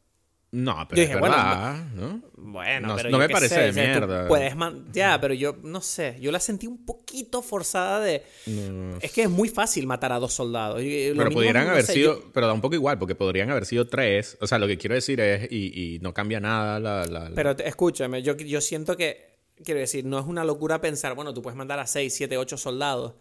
No, pero es verdad, ¿no? Bueno, no, me parece de mierda. Puedes ya, pero yo no sé, yo la sentí un poquito forzada de es que es muy fácil matar a dos soldados. pero podrían haber sido, pero da un poco igual, porque podrían haber sido tres. O sea, lo que quiero decir es, y, no cambia nada la, la... Pero escúchame, yo, yo siento que, quiero decir, no es una locura pensar, bueno, tú puedes mandar a seis, siete, ocho soldados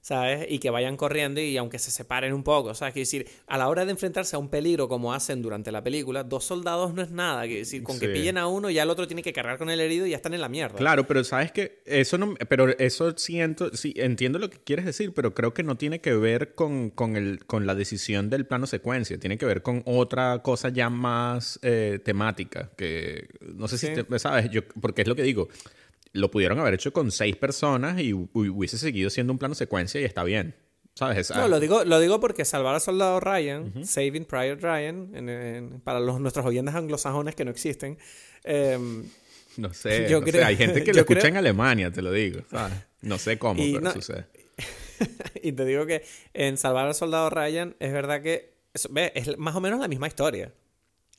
¿sabes? Y que vayan corriendo y aunque se separen un poco, ¿sabes? Quiero decir, a la hora de enfrentarse a un peligro como hacen durante la película, dos soldados no es nada. Quiero decir, con que pillen a uno, ya el otro tiene que cargar con el herido y ya están en la mierda. Claro, pero sabes que eso no. Pero eso siento. Sí, entiendo lo que quieres decir, pero creo que no tiene que ver con, con, el, con la decisión del plano secuencia. Tiene que ver con otra cosa ya más eh, temática. Que no sé si sabes, yo, porque es lo que digo lo pudieron haber hecho con seis personas y hubiese seguido siendo un plano secuencia y está bien. ¿Sabes? No, lo digo, lo digo porque salvar al soldado Ryan, Saving Private Ryan, para los, nuestros oyentes anglosajones que no existen. Em, no sé, hay gente que lo escucha en Alemania, te lo digo. No sé cómo, pero sucede. y te digo que en Salvar al Soldado Ryan es verdad que es más o menos la misma historia.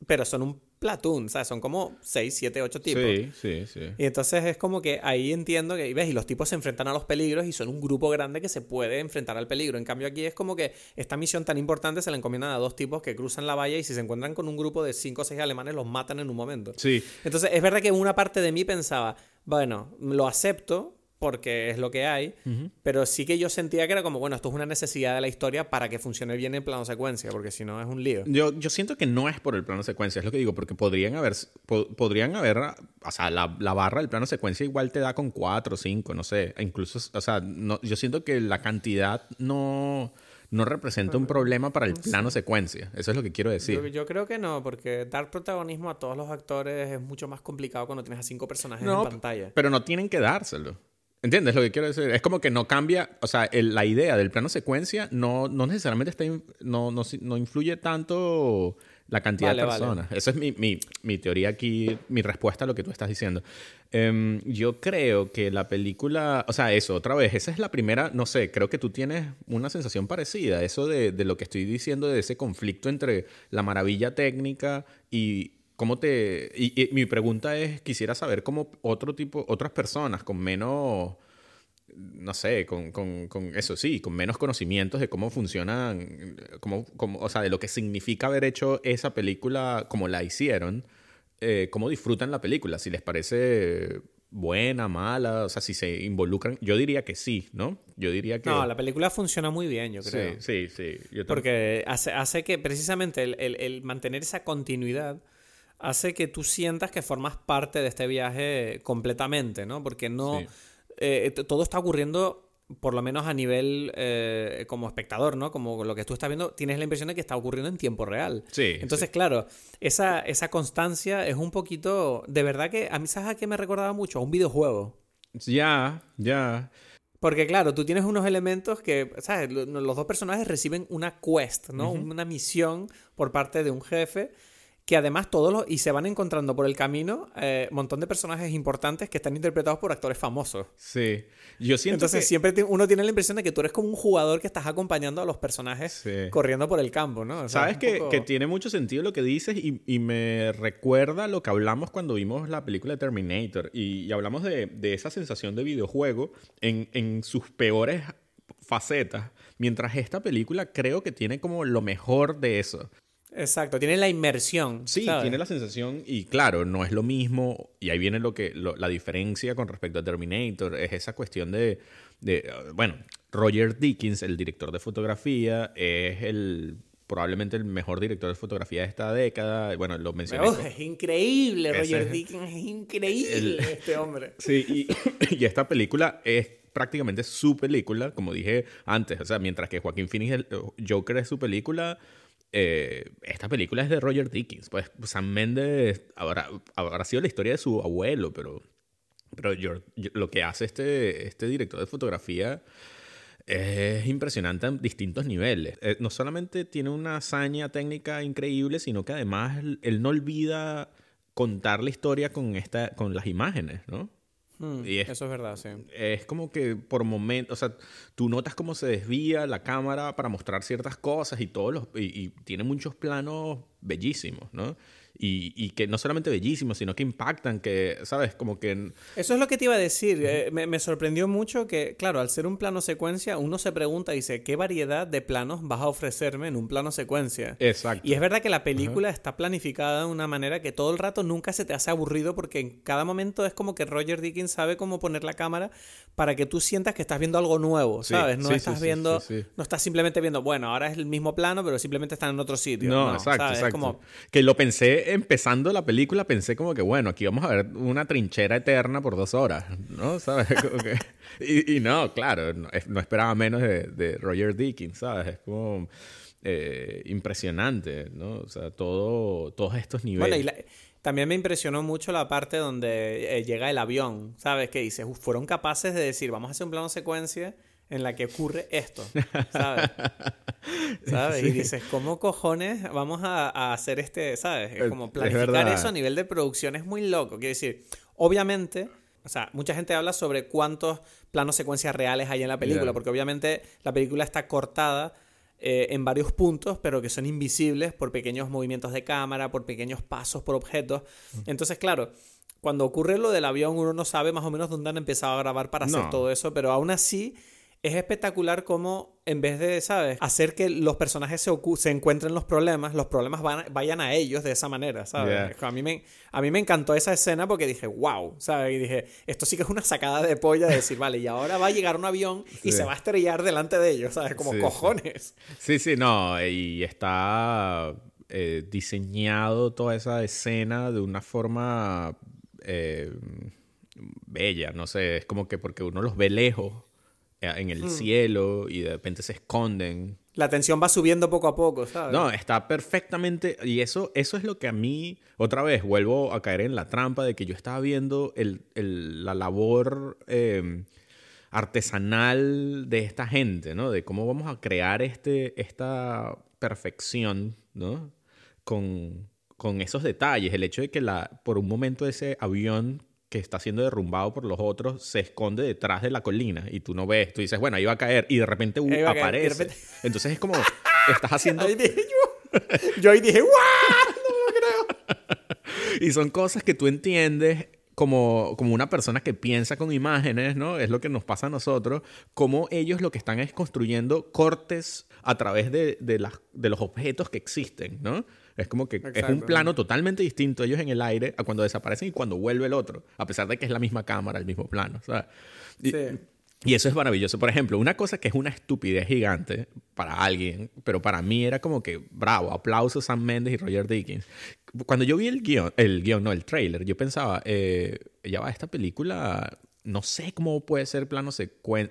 pero son un platoon, ¿sabes? Son como 6, 7, 8 tipos. Sí, sí, sí. Y entonces es como que ahí entiendo que, ves, y los tipos se enfrentan a los peligros y son un grupo grande que se puede enfrentar al peligro. En cambio aquí es como que esta misión tan importante se la encomiendan a dos tipos que cruzan la valla y si se encuentran con un grupo de 5 o 6 alemanes los matan en un momento. Sí. Entonces es verdad que una parte de mí pensaba, bueno, lo acepto, porque es lo que hay, pero sí que yo sentía que era como, bueno, esto es una necesidad de la historia para que funcione bien el plano secuencia, porque si no es un lío. Yo, yo siento que no es por el plano secuencia, es lo que digo, porque podrían haber, podrían haber, o sea, la, la, barra del plano secuencia igual te da con cuatro o cinco, no sé, incluso, o sea, no, yo siento que la cantidad no no representa un problema para el plano secuencia. Eso es lo que quiero decir. Yo, creo que no, porque dar protagonismo a todos los actores es mucho más complicado cuando tienes a cinco personajes en pantalla. Pero no tienen que dárselo. ¿Entiendes lo que quiero decir? Es como que no cambia, o sea, la idea del plano secuencia no, no necesariamente está no, no, no, influye tanto la cantidad de personas. Esa es mi, mi, mi, teoría aquí, mi respuesta a lo que tú estás diciendo. Em, yo creo que la película, o sea, eso, otra vez, esa es la primera, no sé, creo que tú tienes una sensación parecida, eso de, de lo que estoy diciendo, de ese conflicto entre la maravilla técnica y, ¿Cómo te...? Y, mi pregunta es, quisiera saber cómo otro tipo, otras personas con menos, no sé, con, con, con eso sí, con menos conocimientos de cómo funcionan, cómo, cómo, o sea, de lo que significa haber hecho esa película como la hicieron, eh, cómo disfrutan la película, si les parece buena, mala, o sea, si se involucran, yo diría que sí, ¿no? Yo diría que... No, la película funciona muy bien, yo creo. Sí, sí, sí. Porque hace, hace que precisamente el, el, el mantener esa continuidad hace que tú sientas que formas parte de este viaje completamente, ¿no? Porque no... Eh, todo está ocurriendo por lo menos a nivel eh, como espectador, ¿no? Como lo que tú estás viendo, tienes la impresión de que está ocurriendo en tiempo real. Sí. Entonces, claro, esa, esa constancia es un poquito. De verdad que a mí, ¿sabes a qué me recordaba mucho? A un videojuego. Ya, ya. Porque, claro, tú tienes unos elementos que, ¿sabes? Los dos personajes reciben una quest, ¿no? Una misión por parte de un jefe que además todos los... y se van encontrando por el camino un eh, montón de personajes importantes que están interpretados por actores famosos. Sí. Yo siento Entonces siempre uno tiene la impresión de que tú eres como un jugador que estás acompañando a los personajes corriendo por el campo, ¿no? Sabes que, que, tiene mucho sentido lo que dices y, y, me recuerda lo que hablamos cuando vimos la película de Terminator y, y hablamos de, de, esa sensación de videojuego en, en sus peores facetas, mientras esta película creo que tiene como lo mejor de eso. Exacto, tiene la inmersión. Sí, tiene la sensación, y claro, no es lo mismo, y ahí viene lo que la diferencia con respecto a Terminator, es esa cuestión de, de, bueno, Roger Dickens, el director de fotografía, es el probablemente el mejor director de fotografía de esta década. Bueno, lo mencioné. es increíble, Roger Dickens, es increíble este hombre. Sí, y, y, esta película es prácticamente su película, como dije antes. O sea, mientras que Joaquín Phoenix, el Joker es su película, eh, esta película es de Roger Dickens. Pues Sam Mendes habrá, habrá sido la historia de su abuelo, pero, pero lo que hace este, este director de fotografía es impresionante en distintos niveles. Eh, no solamente tiene una hazaña técnica increíble, sino que además él no olvida contar la historia con, esta, con las imágenes, ¿no? Mm, y eso es verdad, sí. Es como que por momentos, o sea, tú notas cómo se desvía la cámara para mostrar ciertas cosas y todos los, y, y tiene muchos planos bellísimos, ¿no? Y, que no solamente bellísimos, sino que impactan, que, ¿sabes? Como que... Eso es lo que te iba a decir. Eh, me, sorprendió mucho que, claro, al ser un plano secuencia, uno se pregunta, dice, ¿qué variedad de planos vas a ofrecerme en un plano secuencia? Exacto. Y es verdad que la película está planificada de una manera que todo el rato nunca se te hace aburrido porque en cada momento es como que Roger Dickens sabe cómo poner la cámara para que tú sientas que estás viendo algo nuevo, ¿sabes? no estás viendo, no estás simplemente viendo, bueno, ahora es el mismo plano, pero simplemente están en otro sitio. No, exacto, exacto. Como... Que lo pensé empezando la película pensé como que, bueno, aquí vamos a ver una trinchera eterna por dos horas, ¿no? ¿Sabes? y, no, claro, no, esperaba menos de, Roger Dickens, ¿sabes? Es como eh, impresionante, ¿no? O sea, todo, todos estos niveles. También me impresionó mucho la parte donde eh, llega el avión, ¿sabes? Que dice, fueron capaces de decir, vamos a hacer un plano secuencia en la que ocurre esto, ¿sabes? ¿Sabes? Y dices, ¿cómo cojones vamos a, hacer este, ¿sabes? Es como planificar eso a nivel de producción es muy loco. Quiero decir, obviamente, o sea, mucha gente habla sobre cuántos planos secuencias reales hay en la película, porque obviamente la película está cortada eh, en varios puntos, pero que son invisibles por pequeños movimientos de cámara, por pequeños pasos, por objetos. Entonces, claro, cuando ocurre lo del avión, uno no sabe más o menos dónde han empezado a grabar para hacer todo eso, pero aún así es espectacular cómo en vez de, ¿sabes? Hacer que los personajes se, se encuentren los problemas, los problemas van- vayan a ellos de esa manera, ¿sabes? Yeah. A, mí me, a mí me encantó esa escena porque dije, wow, ¿sabes? Y dije, esto sí que es una sacada de polla de decir, vale, y ahora va a llegar un avión y Sí. se va a estrellar delante de ellos, ¿sabes? Como Sí, cojones. Sí, sí, no, y está eh, diseñado toda esa escena de una forma eh, bella, no sé, es como que porque uno los ve lejos en Hmm. el cielo y de repente se esconden. La tensión va subiendo poco a poco, ¿sabes? No, está perfectamente. Y eso, eso es lo que a mí, otra vez, vuelvo a caer en la trampa de que yo estaba viendo el, el- la labor eh, artesanal de esta gente, ¿no? De cómo vamos a crear este, esta perfección, ¿no? Con, con esos detalles. El hecho de que la, por un momento ese avión que está siendo derrumbado por los otros se esconde detrás de la colina y tú no ves, tú dices, bueno, ahí va a caer y de repente uh, caer, de aparece. repente- Entonces es como, estás haciendo Ahí dije yo. Yo ahí dije, ¡guau! No lo creo. Y son cosas que tú entiendes como, como una persona que piensa con imágenes, ¿no? Es lo que nos pasa a nosotros, como ellos lo que están es construyendo cortes a través de, de, las, de los objetos que existen, ¿no? Es como que es un Exacto. plano totalmente distinto ellos en el aire a cuando desaparecen y cuando vuelve el otro, a pesar de que es la misma cámara, el mismo plano, ¿sabes? Y, Sí. y eso es maravilloso. Por ejemplo, una cosa que es una estupidez gigante para alguien, pero para mí era como que, bravo, aplausos Sam Mendes y Roger Dickens. Cuando yo vi el guion, el guion, no, el trailer, yo pensaba, eh, ya va, esta película, no sé cómo puede ser plano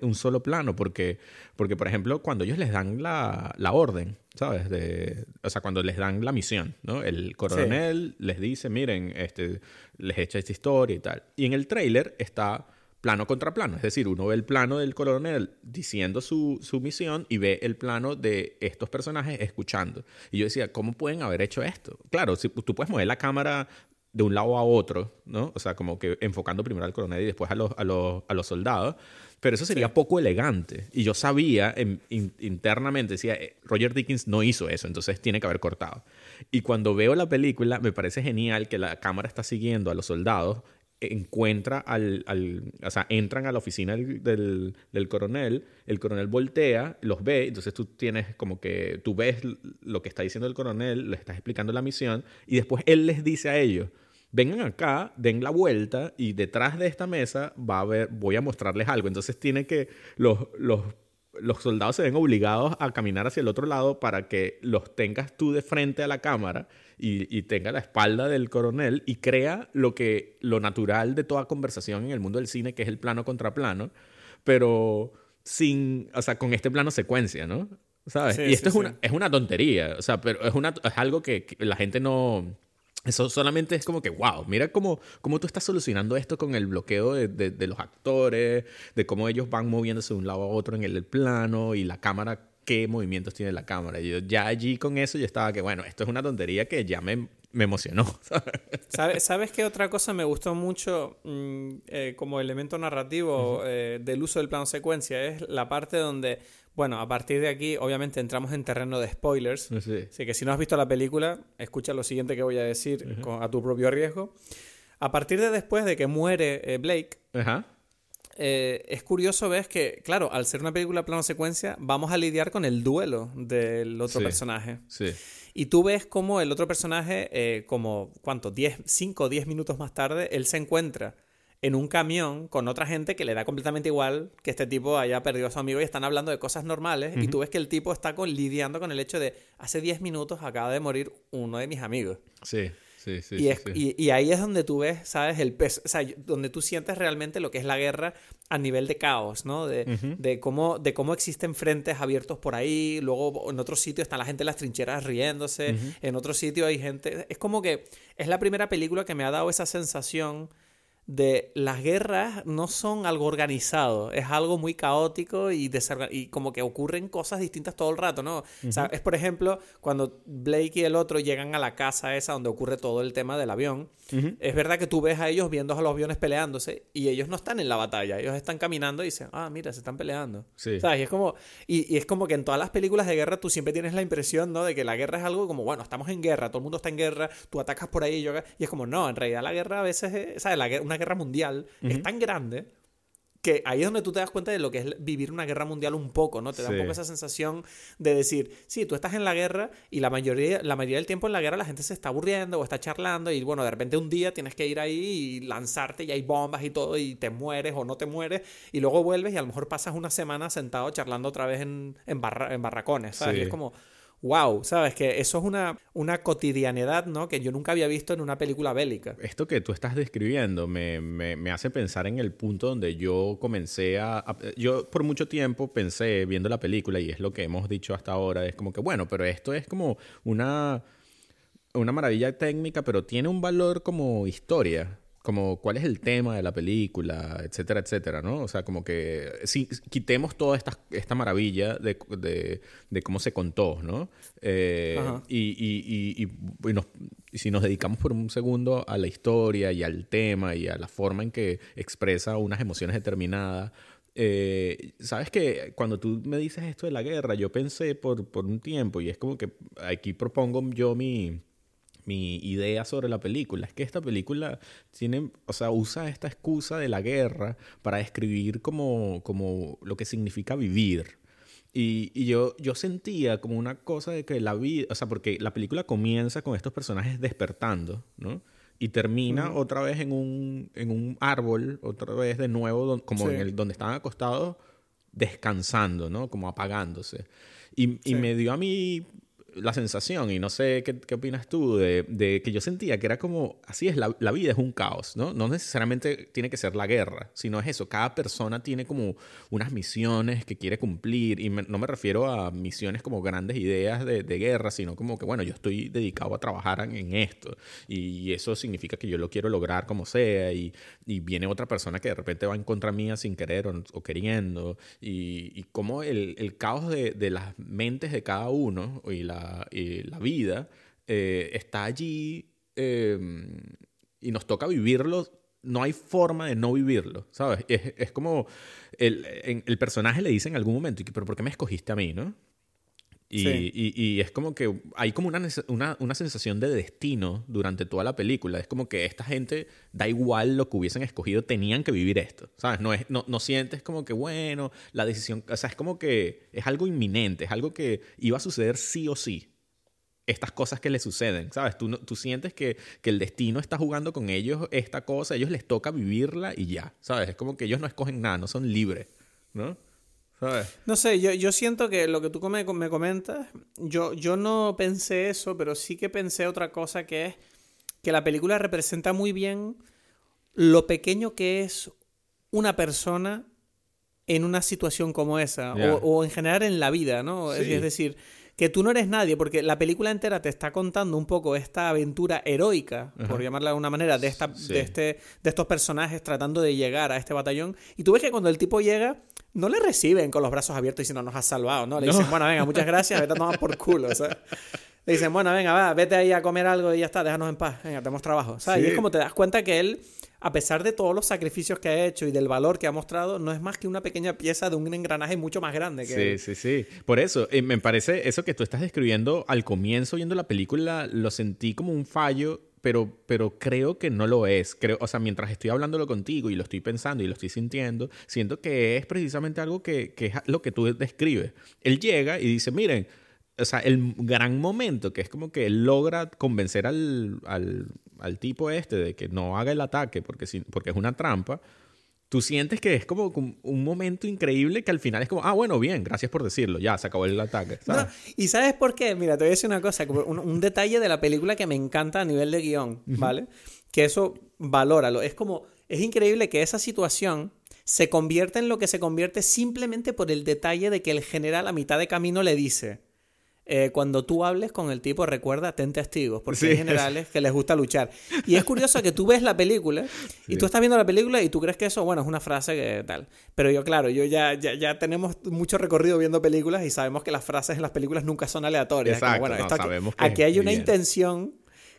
un solo plano, porque, porque, por ejemplo, cuando ellos les dan la, la orden, ¿sabes? De, o sea, cuando les dan la misión, ¿no? El coronel les dice, miren, este, les echa esta historia y tal. Y en el trailer está plano contra plano. Es decir, uno ve el plano del coronel diciendo su, su misión y ve el plano de estos personajes escuchando. Y yo decía, ¿cómo pueden haber hecho esto? Claro, si, tú puedes mover la cámara de un lado a otro, ¿no? O sea, como que enfocando primero al coronel y después a los, a los, a los soldados. Pero eso sería poco elegante. Y yo sabía en- in- internamente, decía, eh, Roger Dickens no hizo eso, entonces tiene que haber cortado. Y cuando veo la película, me parece genial que la cámara está siguiendo a los soldados encuentra al, al- o sea, entran a la oficina del, del, del coronel, el coronel voltea, los ve, entonces tú tienes como que, tú ves lo que está diciendo el coronel, le estás explicando la misión, y después él les dice a ellos, vengan acá, den la vuelta, y detrás de esta mesa va a haber, voy a mostrarles algo, entonces tiene que, los, los los soldados se ven obligados a caminar hacia el otro lado para que los tengas tú de frente a la cámara y, y tenga la espalda del coronel y crea lo que lo natural de toda conversación en el mundo del cine, que es el plano contra plano, pero sin, o sea, con este plano secuencia, ¿no? ¿Sabes? Sí, y esto sí, es, una, sí. es una tontería, o sea, pero es, una, es algo que, que la gente no... Eso solamente es como que, wow, mira cómo, cómo tú estás solucionando esto con el bloqueo de, de- de los actores, de cómo ellos van moviéndose de un lado a otro en el, plano y la cámara, qué movimientos tiene la cámara. Y yo ya allí con eso yo estaba que, bueno, esto es una tontería que ya me, me emocionó. ¿sabes? ¿Sabes, ¿Sabes qué otra cosa me gustó mucho mm, eh, como elemento narrativo eh, del uso del plano secuencia? Es la parte donde, bueno, a partir de aquí obviamente entramos en terreno de spoilers. Sí. Así que si no has visto la película, escucha lo siguiente que voy a decir con- a tu propio riesgo. A partir de después de que muere eh, Blake, eh, es curioso ver que, claro, al ser una película plano secuencia, vamos a lidiar con el duelo del otro Sí. personaje. Sí. Y tú ves como el otro personaje, eh, como, ¿cuánto? 10, 5 o 10 minutos más tarde, él se encuentra en un camión con otra gente que le da completamente igual que este tipo haya perdido a su amigo y están hablando de cosas normales. Y tú ves que el tipo está con, lidiando con el hecho de, hace 10 minutos acaba de morir uno de mis amigos. Sí. Sí, sí, y, es- sí. y- y ahí es donde tú ves, ¿sabes? El peso, o sea, donde tú sientes realmente lo que es la guerra a nivel de caos, ¿no? De, de, cómo, de cómo existen frentes abiertos por ahí, luego en otro sitio está la gente en las trincheras riéndose, en otro sitio hay gente... Es como que es la primera película que me ha dado esa sensación de las guerras no son algo organizado, es algo muy caótico y, y como que ocurren cosas distintas todo el rato, ¿no? O sea, es por ejemplo cuando Blake y el otro llegan a la casa esa donde ocurre todo el tema del avión. Es verdad que tú ves a ellos viendo a los aviones peleándose y ellos no están en la batalla, ellos están caminando y dicen, ah, mira, se están peleando. Sí. ¿Sabes? Y es como, y, y, es como que en todas las películas de guerra tú siempre tienes la impresión, ¿no? De que la guerra es algo como, bueno, estamos en guerra, todo el mundo está en guerra, tú atacas por ahí y yo... Y es como, no, en realidad la guerra a veces es, ¿sabes? La, una guerra mundial es tan grande que ahí es donde tú te das cuenta de lo que es vivir una guerra mundial un poco, ¿no? Te da un poco esa sensación de decir, sí, tú estás en la guerra y la mayoría, la mayoría del tiempo en la guerra la gente se está aburriendo o está charlando y bueno, de repente un día tienes que ir ahí y lanzarte y hay bombas y todo y te mueres o no te mueres y luego vuelves y a lo mejor pasas una semana sentado charlando otra vez en, en, en barracones, ¿sabes? Y es como wow, ¿sabes? Que eso es una, una cotidianidad, ¿no? Que yo nunca había visto en una película bélica. Esto que tú estás describiendo me, me, me hace pensar en el punto donde yo comencé a, Yo por mucho tiempo pensé, viendo la película, y es lo que hemos dicho hasta ahora, es como que, bueno, pero esto es como una, una maravilla técnica, pero tiene un valor como historia como cuál es el tema de la película, etcétera, etcétera, ¿no? O sea, como que si quitemos toda esta, esta maravilla de, de, de, cómo se contó, ¿no? Eh, y, y, y, y, si nos dedicamos por un segundo a la historia y al tema y a la forma en que expresa unas emociones determinadas, eh, Sabes que cuando tú me dices esto de la guerra, yo pensé por, por un tiempo y es como que aquí propongo yo mi mi idea sobre la película. Es que esta película tiene, o sea, usa esta excusa de la guerra para describir como, como lo que significa vivir. Y, y, yo, yo sentía como una cosa de que la vida, o sea, porque la película comienza con estos personajes despertando, ¿no? Y termina otra vez en un, en un árbol, otra vez de nuevo, como en el donde estaban acostados, descansando, ¿no? Como apagándose. Y, y me dio a mí la sensación, y no sé qué, qué opinas tú, de, de, que yo sentía que era como, así es, la, la, vida es un caos, ¿no? No necesariamente tiene que ser la guerra, sino es eso, cada persona tiene como unas misiones que quiere cumplir, y no me refiero a misiones como grandes ideas de, de, guerra, sino como que, bueno, yo estoy dedicado a trabajar en, esto, y eso significa que yo lo quiero lograr como sea, y, y viene otra persona que de repente va en contra mía sin querer o, queriendo, y, y como el, el caos de, de las mentes de cada uno, y la la, vida eh, está allí em, y nos toca vivirlo. No hay forma de no vivirlo, ¿sabes? Es, es como el, el, personaje le dice en algún momento, pero ¿por qué me escogiste a mí, no? Y, y, y, es como que hay como una, una, una, sensación de destino durante toda la película. Es como que esta gente, da igual lo que hubiesen escogido, tenían que vivir esto. ¿Sabes? No, es, no, no sientes como que, bueno, la decisión. O sea, es como que es algo inminente, es algo que iba a suceder sí o sí. Estas cosas que le suceden, ¿sabes? Tú, tú sientes que, que el destino está jugando con ellos esta cosa, a ellos les toca vivirla y ya, ¿sabes? Es como que ellos no escogen nada, no son libres, ¿no? No sé, yo, yo siento que lo que tú me, me comentas, yo, yo no pensé eso, pero sí que pensé otra cosa que es que la película representa muy bien lo pequeño que es una persona en una situación como esa, o, en general en la vida, ¿no? Es decir, que tú no eres nadie, porque la película entera te está contando un poco esta aventura heroica, por llamarla de alguna manera, de, esta, de, este, de estos personajes tratando de llegar a este batallón. Y tú ves que cuando el tipo llega, no le reciben con los brazos abiertos y si no nos has salvado, ¿no? Le dicen, bueno, venga, muchas gracias, vete a tomar por culo, ¿sabes? Le dicen, bueno, venga, va, vete ahí a comer algo y ya está, déjanos en paz, venga, tenemos trabajo. ¿sabes? Y es como te das cuenta que él a pesar de todos los sacrificios que ha hecho y del valor que ha mostrado, no es más que una pequeña pieza de un engranaje mucho más grande que Sí, sí, sí. Por eso, eh, me parece eso que tú estás describiendo al comienzo viendo la película, lo sentí como un fallo pero, pero creo que no lo es. Creo, o sea, mientras estoy hablándolo contigo y lo estoy pensando y lo estoy sintiendo, siento que es precisamente algo que, que es lo que tú describes. Él llega y dice, miren, o sea, el gran momento que es como que él logra convencer al, al, al tipo este de que no haga el ataque porque, porque es una trampa, tú sientes que es como un momento increíble que al final es como, ah, bueno, bien, gracias por decirlo, ya se acabó el ataque. y ¿sabes por qué? Mira, te voy a decir una cosa, un, un, detalle de la película que me encanta a nivel de guion, ¿vale? Que eso, valóralo. Es como, es increíble que esa situación se convierta en lo que se convierte simplemente por el detalle de que el general a mitad de camino le dice, eh, cuando tú hables con el tipo, recuerda, ten testigos, porque hay generales que les gusta luchar. Y es curioso que tú ves la película y tú estás viendo la película y tú crees que eso, bueno, es una frase que tal. Pero yo, claro, yo ya, ya, ya tenemos mucho recorrido viendo películas y sabemos que las frases en las películas nunca son aleatorias. Exacto, bueno, no, sabemos que aquí, hay una bien. intención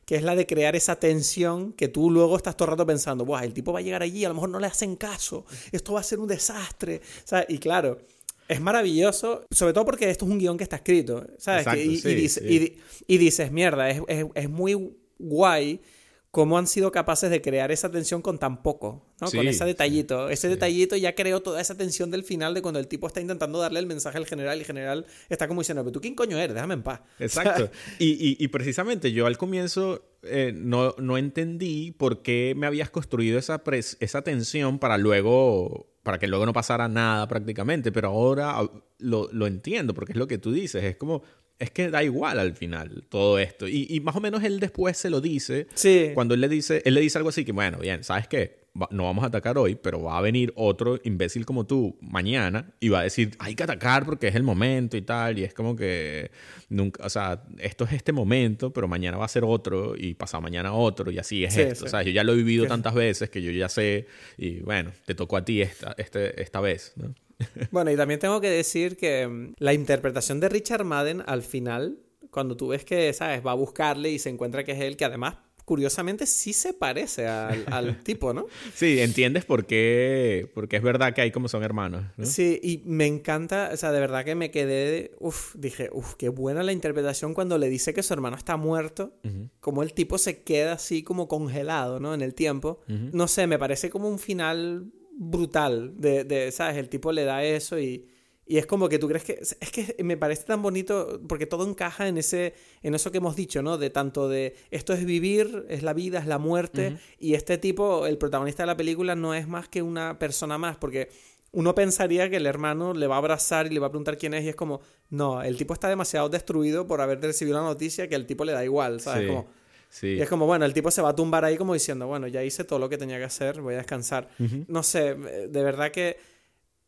que es la de crear esa tensión que tú luego estás todo el rato pensando, Buah, el tipo va a llegar allí, a lo mejor no le hacen caso, esto va a ser un desastre. O sea, y claro, es maravilloso, sobre todo porque esto es un guion que está escrito, ¿sabes? Exacto, Que- y, dice- sí. y di- y dices, mierda, es, es- es muy guay cómo han sido capaces de crear esa tensión con tan poco, ¿no? Sí, con ese detallito. ese detallito ya creó toda esa tensión del final de cuando el tipo está intentando darle el mensaje al general y el general está como diciendo, pero tú quién coño eres, déjame en paz. Exacto. Y, precisamente yo al comienzo eh, no, no entendí por qué me habías construido esa, pres- esa tensión para luego, para que luego no pasara nada prácticamente, pero ahora ah, lo, lo entiendo porque es lo que tú dices, es como, es que da igual al final todo esto. Y, y más o menos él después se lo dice, Sí. cuando él le dice, él le dice algo así que, bueno, bien, ¿sabes qué? Va- no vamos a atacar hoy, pero va a venir otro imbécil como tú mañana y va a decir, hay que atacar porque es el momento y tal. Y es como que nunca, o sea, esto es este momento, pero mañana va a ser otro y pasado mañana otro y así es Sí, esto. sí. O sea, yo ya lo he vivido tantas veces que yo ya sé y bueno, te tocó a ti esta, este, esta vez, ¿no? Bueno, y también tengo que decir que mm, la interpretación de Richard Madden al final, cuando tú ves que, ¿sabes? Va a buscarle y se encuentra que es él, que además, curiosamente, sí se parece al, al tipo, ¿no? Sí, entiendes por qué, porque es verdad que hay como son hermanos, ¿no? Sí, y me encanta, o sea, de verdad que me quedé, uff, dije, uff, qué buena la interpretación cuando le dice que su hermano está muerto, como el tipo se queda así como congelado, ¿no? En el tiempo. No sé, me parece como un final brutal, de, de, ¿sabes? El tipo le da eso y, y es como que tú crees que, es que me parece tan bonito porque todo encaja en ese, en eso que hemos dicho, ¿no? De tanto de, esto es vivir, es la vida, es la muerte, Ujú. y este tipo, el protagonista de la película, no es más que una persona más, porque uno pensaría que el hermano le va a abrazar y le va a preguntar quién es y es como, no, el tipo está demasiado destruido por haber recibido la noticia que el tipo le da igual, ¿sabes? Sí, Como, sí. y es como, bueno, el tipo se va a tumbar ahí como diciendo, bueno, ya hice todo lo que tenía que hacer, voy a descansar. Ujú. No sé, de verdad que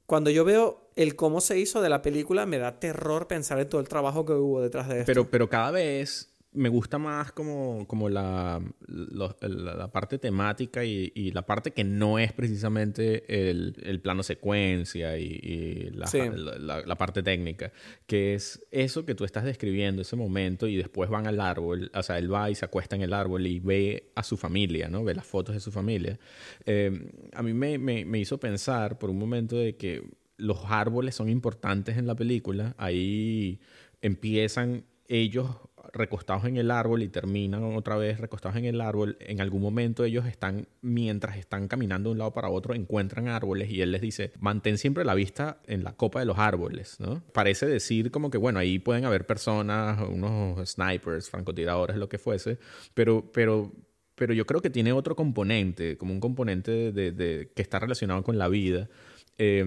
cuando yo veo el cómo se hizo de la película, me da terror pensar en todo el trabajo que hubo detrás de esto. Pero, pero cada vez me gusta más como, como la, la, la parte temática y, y la parte que no es precisamente el, el plano secuencia y, y la, Sí. la- la- la parte técnica, que es eso que tú estás describiendo, ese momento, y después van al árbol, o sea, él va y se acuesta en el árbol y ve a su familia, ¿no? Ve las fotos de su familia. Eh, a mí me, me, me hizo pensar por un momento de que los árboles son importantes en la película. Ahí empiezan ellos recostados en el árbol y terminan otra vez recostados en el árbol. En algún momento ellos están, mientras están caminando de un lado para otro, encuentran árboles y él les dice, mantén siempre la vista en la copa de los árboles, ¿no? Parece decir como que, bueno, ahí pueden haber personas, unos snipers, francotiradores, lo que fuese, pero, pero pero yo creo que tiene otro componente, como un componente de, de- que está relacionado con la vida, eh.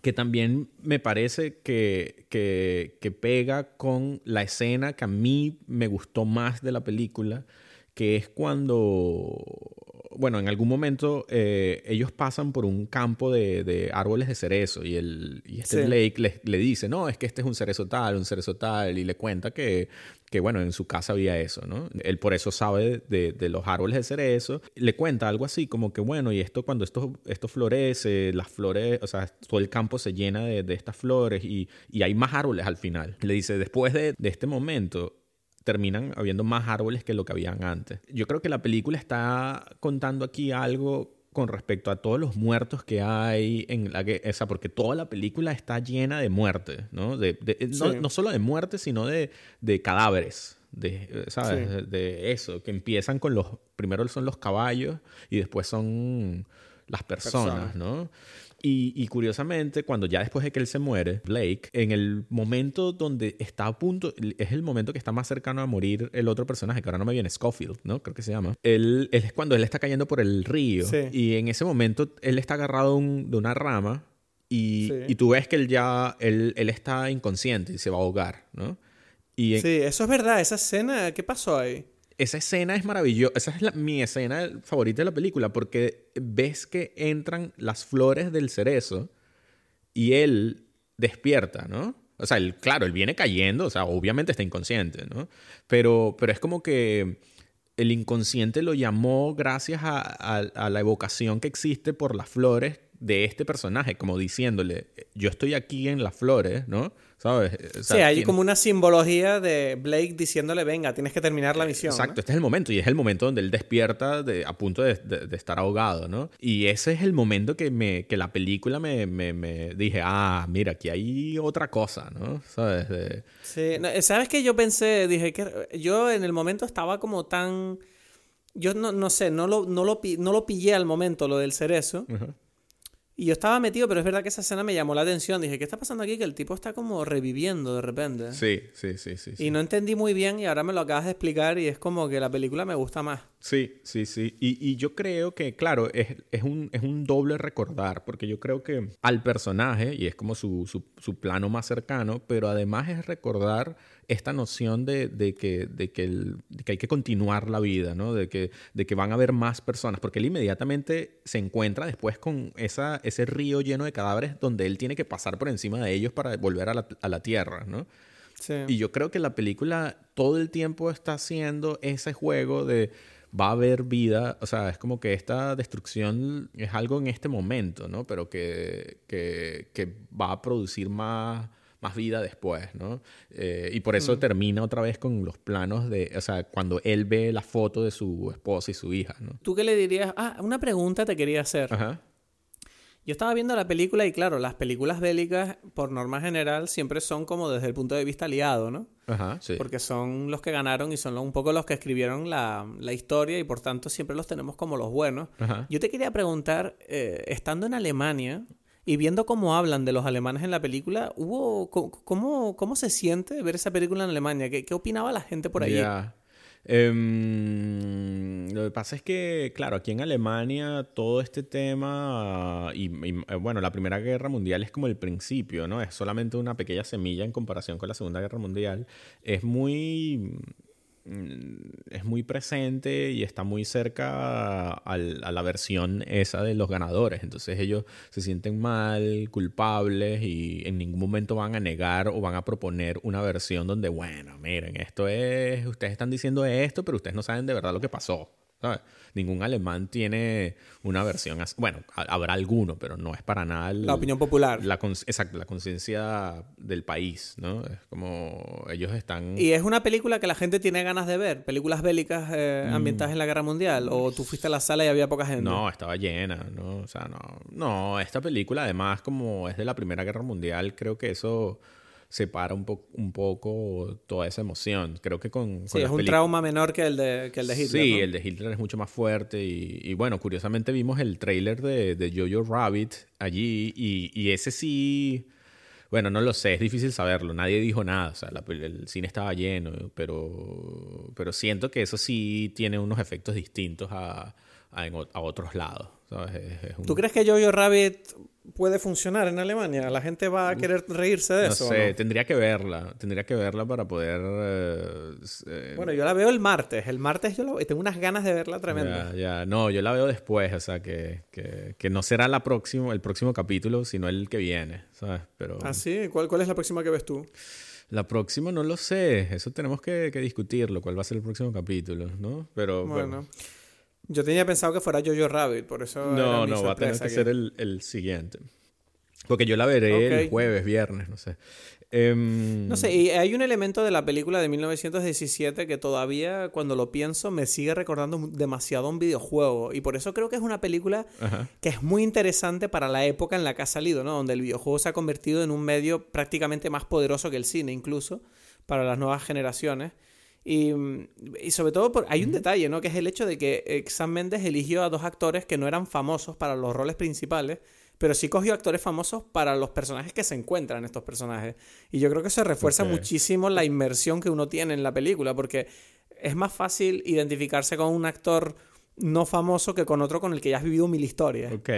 Que también me parece que, que, que pega con la escena que a mí me gustó más de la película, que es cuando, bueno, en algún momento eh, ellos pasan por un campo de, de árboles de cerezo y, el, y este Sí. Blake le, le dice, no, es que este es un cerezo tal, un cerezo tal, y le cuenta que, que bueno, en su casa había eso, ¿no? Él por eso sabe de, de los árboles de cerezo. Le cuenta algo así como que, bueno, y esto cuando esto, esto florece, las flores, o sea, todo el campo se llena de, de estas flores y, y hay más árboles al final. Le dice, después de, de este momento, terminan habiendo más árboles que lo que habían antes. Yo creo que la película está contando aquí algo con respecto a todos los muertos que hay en la que, o sea, porque toda la película está llena de muerte, ¿no? De, de- no, Sí. no solo de muerte, sino de, de cadáveres, de, eh, ¿sabes? Sí. De, de eso, que empiezan con los, primero son los caballos y después son las personas, Personas. ¿no? Y, y curiosamente, cuando ya después de que él se muere, Blake, en el momento donde está a punto, es el momento que está más cercano a morir el otro personaje, que ahora no me viene, Scofield, ¿no? Creo que se llama. Él, él es cuando él está cayendo por el río. Sí. Y en ese momento él está agarrado de un- de una rama y, Sí. y tú ves que él ya, él, él está inconsciente y se va a ahogar, ¿no? Y en- Sí, eso es verdad, esa escena, ¿qué pasó ahí? Esa escena es maravillosa. Esa es la- mi escena favorita de la película porque ves que entran las flores del cerezo y él despierta, ¿no? O sea, claro, él viene cayendo, o sea, obviamente está inconsciente, ¿no? Pero, pero es como que el inconsciente lo llamó gracias a, la evocación que existe por las flores de este personaje, como diciéndole, yo estoy aquí en las flores, ¿no? ¿Sabes? sí, hay como una simbología de Blake diciéndole, venga, tienes que terminar la misión. Exacto, este es el momento y es el momento donde él despierta de, a punto de, estar ahogado, ¿no? Y ese es el momento que, me, que la película me, me, dije, ah, mira, aquí hay otra cosa, ¿no? ¿Sabes? Sí, ¿sabes qué? Yo pensé, dije que yo en el momento estaba como tan... Yo no, no sé, no lo, no, lo, no lo pillé al momento, lo del cerezo. Y yo estaba metido, pero es verdad que esa escena me llamó la atención. Dije, ¿qué está pasando aquí? Que el tipo está como reviviendo de repente. Sí, sí, sí, sí. Y no entendí muy bien y ahora me lo acabas de explicar y es como que la película me gusta más. Sí, sí, sí. Y, y yo creo que, claro, es, es, un, es un doble recordar, porque yo creo que al personaje, y es como su, su, su plano más cercano, pero además es recordar esta noción de, de, que, de, que que, hay que continuar la vida, ¿no? De que, de que van a haber más personas, porque él inmediatamente se encuentra después con esa, ese río lleno de cadáveres donde él tiene que pasar por encima de ellos para volver a la, a la tierra, ¿no? Sí. Y yo creo que la película todo el tiempo está haciendo ese juego de va a haber vida, o sea, es como que esta destrucción es algo en este momento, ¿no? Pero que, que, que va a producir más más vida después, ¿no? Eh, y por eso mm. termina otra vez con los planos de, o sea, cuando él ve la foto de su esposa y su hija, ¿no? ¿Tú qué le dirías? Ah, una pregunta te quería hacer. Ajá. Yo estaba viendo la película y claro, las películas bélicas, por norma general, siempre son como desde el punto de vista aliado, ¿no? Ajá, sí. Porque son los que ganaron y son un poco los que escribieron la, la historia y por tanto siempre los tenemos como los buenos. Ajá. Yo te quería preguntar, eh, estando en Alemania, y viendo cómo hablan de los alemanes en la película, hubo ¿cómo, se siente ver esa película en Alemania? ¿Qué, opinaba la gente por ahí? Em, lo que pasa es que, claro, aquí en Alemania todo este tema, y, eh, bueno, la Primera Guerra Mundial es como el principio, ¿no? Es solamente una pequeña semilla en comparación con la Segunda Guerra Mundial. Es muy es muy presente y está muy cerca a, la versión esa de los ganadores. Entonces ellos se sienten mal, culpables y en ningún momento van a negar o van a proponer una versión donde, bueno, miren, esto es, ustedes están diciendo esto, pero ustedes no saben de verdad lo que pasó. Ningún alemán tiene una versión así. Bueno, habrá alguno, pero no es para nada... la opinión popular. La exacto, la conciencia del país, ¿no? Es como ellos están... ¿Y es una película que la gente tiene ganas de ver? ¿Películas bélicas eh, mm. ambientadas en la Guerra Mundial? ¿O tú fuiste a la sala y había poca gente? No, estaba llena, ¿no? O sea, no. No, esta película además como es de la Primera Guerra Mundial, creo que eso separa un, un poco toda esa emoción. Creo que con... sí, es un trauma menor que el de, que el de Hitler. Sí, el de Hitler es mucho más fuerte y, bueno, curiosamente vimos el trailer de, de Jojo Rabbit allí y, y, ese sí... Bueno, no lo sé, es difícil saberlo, nadie dijo nada, o sea, el cine estaba lleno, pero, pero siento que eso sí tiene unos efectos distintos a, a, otros lados. ¿Tú crees que Jojo Rabbit puede funcionar en Alemania? ¿La gente va a querer reírse de eso? no sé, tendría que verla. Tendría que verla para poder. Eh, eh, bueno, yo la veo el martes. El martes yo tengo unas ganas de verla tremenda. Ya, ya. No, yo la veo después. O sea, que, que, no será la próximo, el próximo capítulo, sino el que viene. ¿Sabes? Pero... ¿Ah, sí? ¿Cuál, ¿Cuál es la próxima que ves tú? La próxima no lo sé. Eso tenemos que, que discutirlo. ¿Cuál va a ser el próximo capítulo? ¿no? Pero bueno. Yo tenía pensado que fuera Jojo Rabbit, por eso. No, no, va a tener que, ser el, el, siguiente. Porque yo la veré el jueves, viernes, no sé. Em, no sé, y hay un elemento de la película de 1917 que todavía, cuando lo pienso, me sigue recordando demasiado un videojuego. Y por eso creo que es una película que es muy interesante para la época en la que ha salido, ¿no? Donde el videojuego se ha convertido en un medio prácticamente más poderoso que el cine, incluso, para las nuevas generaciones. Y, sobre todo hay un detalle, ¿no? Que es el hecho de que Sam Mendes eligió a dos actores que no eran famosos para los roles principales, pero sí cogió actores famosos para los personajes que se encuentran en estos personajes. Y yo creo que se refuerza muchísimo la inmersión que uno tiene en la película, porque es más fácil identificarse con un actor no famoso que con otro con el que ya has vivido mil historias. Ok.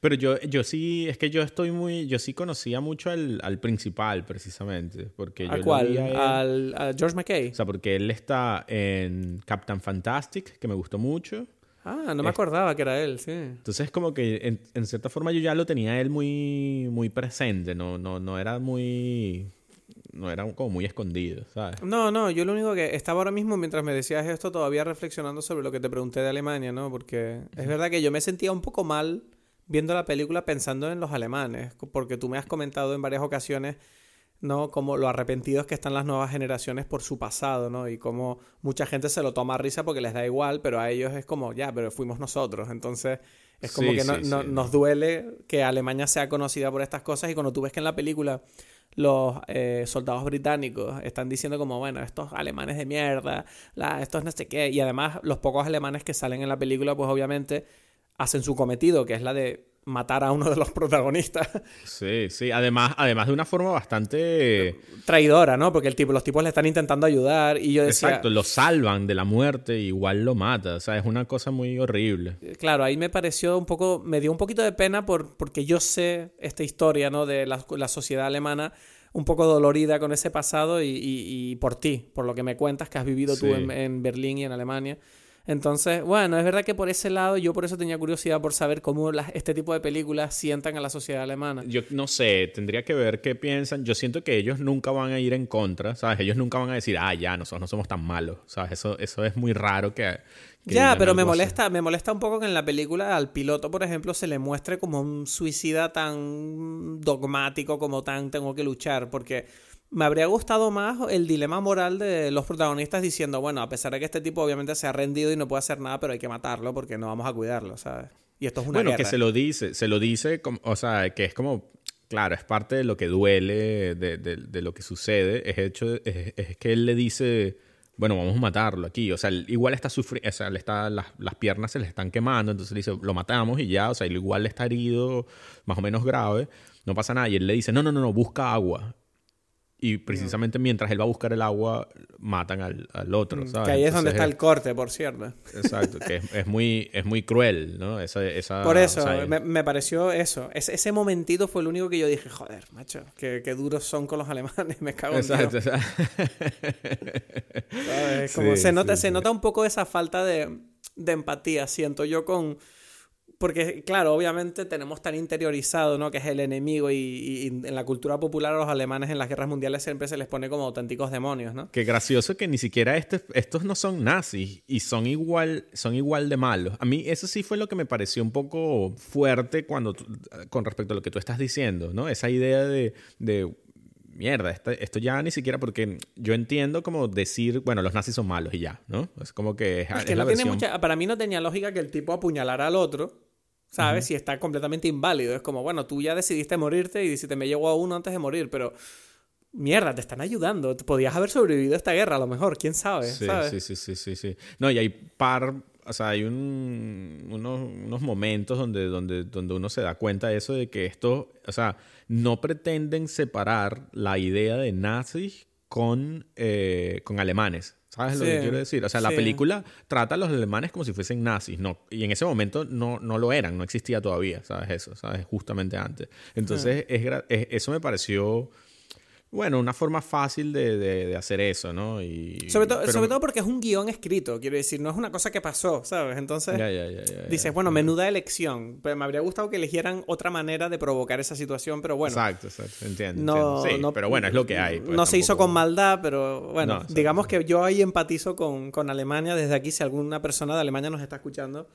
Pero yo, yo sí, es que yo estoy muy, yo sí conocía mucho al, al principal, precisamente. Porque ¿A cuál? ¿Al, a George McKay? O sea, porque él está en Captain Fantastic, que me gustó mucho. Ah, no me acordaba que era él, sí. Entonces, como que en, en, cierta forma yo ya lo tenía él muy, muy presente, no, no, no era muy no eran como muy escondidos, ¿sabes? No, no, yo lo único que estaba ahora mismo mientras me decías esto todavía reflexionando sobre lo que te pregunté de Alemania, ¿no? Porque es verdad que yo me sentía un poco mal viendo la película pensando en los alemanes, porque tú me has comentado en varias ocasiones ¿no? Como lo arrepentidos que están las nuevas generaciones por su pasado, ¿no? Y como mucha gente se lo toma a risa porque les da igual, pero a ellos es como, ya, pero fuimos nosotros. Entonces, es como que no, nos duele que Alemania sea conocida por estas cosas y cuando tú ves que en la película los eh, soldados británicos están diciendo como, bueno, estos alemanes de mierda, la, estos no sé qué, y además los pocos alemanes que salen en la película, pues obviamente hacen su cometido, que es la de matar a uno de los protagonistas. Sí, sí. Además, además de una forma bastante... Traidora, ¿no? Porque el tipo, los tipos le están intentando ayudar y yo decía... Exacto, lo salvan de la muerte igual lo mata. O sea, es una cosa muy horrible. Claro, ahí me pareció un poco... Me dio un poquito de pena por, porque yo sé esta historia, ¿no? De la, sociedad alemana un poco dolorida con ese pasado y, por ti, por lo que me cuentas que has vivido tú en, en Berlín y en Alemania. Entonces, bueno, es verdad que por ese lado yo por eso tenía curiosidad por saber cómo este tipo de películas sientan a la sociedad alemana. Yo no sé, tendría que ver qué piensan. Yo siento que ellos nunca van a ir en contra, ¿sabes? Ellos nunca van a decir, ah, ya, nosotros no somos tan malos, ¿sabes? Eso, eso es muy raro que... ya, pero me molesta, me molesta un poco que en la película al piloto, por ejemplo, se le muestre como un suicida tan dogmático, como tan tengo que luchar, porque me habría gustado más el dilema moral de los protagonistas diciendo, bueno, a pesar de que este tipo obviamente se ha rendido y no puede hacer nada, pero hay que matarlo porque no vamos a cuidarlo, ¿sabes? Y esto es una Bueno, que se lo dice, se lo dice, o sea, que es como, claro, es parte de lo que duele, de, de, lo que sucede, es, hecho, es, que él le dice, bueno, vamos a matarlo aquí, o sea, igual está sufriendo, o sea, le está, las, las, piernas se le están quemando, entonces le dice, lo matamos y ya, o sea, igual está herido, más o menos grave, no pasa nada, y él le dice, no, no, no, no, busca agua. Y precisamente mientras él va a buscar el agua, matan al, al otro, mm, ¿sabes? Que ahí es donde está el corte, por cierto. Exacto, que es, es muy, es muy cruel, ¿no? Esa, esa, por eso, me, me, pareció eso. Ese, ese momentito fue el único que yo dije, joder, macho, qué, qué duros son con los alemanes, me cago en Exacto, Dios. Como se, nota, se nota un poco esa falta de, de empatía, siento yo, con porque, claro, obviamente tenemos tan interiorizado, ¿no? Que es el enemigo y, en la cultura popular a los alemanes en las guerras mundiales siempre se les pone como auténticos demonios, ¿no? Qué gracioso que ni siquiera este, estos no son nazis y son igual, son igual de malos. A mí eso sí fue lo que me pareció un poco fuerte cuando, con respecto a lo que tú estás diciendo, ¿no? Esa idea de, de mierda, esto, ya ni siquiera porque yo entiendo como decir, bueno, los nazis son malos y ya, ¿no? Es como que es, que no tiene mucha, para mí no tenía lógica que el tipo apuñalara al otro ¿sabes? Si está completamente inválido. Es como, bueno, tú ya decidiste morirte y si te me llegó a uno antes de morir, pero mierda, te están ayudando. Podías haber sobrevivido a esta guerra, a lo mejor, quién sabe. Sí, sí, sí, sí, sí, sí. No, y hay par, o sea, hay un, unos, momentos donde, donde, donde uno se da cuenta de eso, de que esto, o sea, no pretenden separar la idea de nazis con, eh, con alemanes. ¿Sabes lo que quiero decir? O sea, la película trata a los alemanes como si fuesen nazis, no, y en ese momento no, no lo eran, no existía todavía, ¿sabes? Eso, ¿sabes? Justamente antes. Entonces, es, eso me pareció bueno, una forma fácil de, de, hacer eso, ¿no? Y, sobre, sobre todo porque es un guion escrito, quiero decir, no es una cosa que pasó, ¿sabes? Entonces, dices, bueno, menuda elección. Pero me habría gustado que eligieran otra manera de provocar esa situación, pero bueno. Exacto, exacto, entiendo. Sí, pero bueno, es lo que hay. Pues, no se hizo con maldad, pero bueno, digamos que yo ahí empatizo con, con Alemania. Desde aquí, si alguna persona de Alemania nos está escuchando,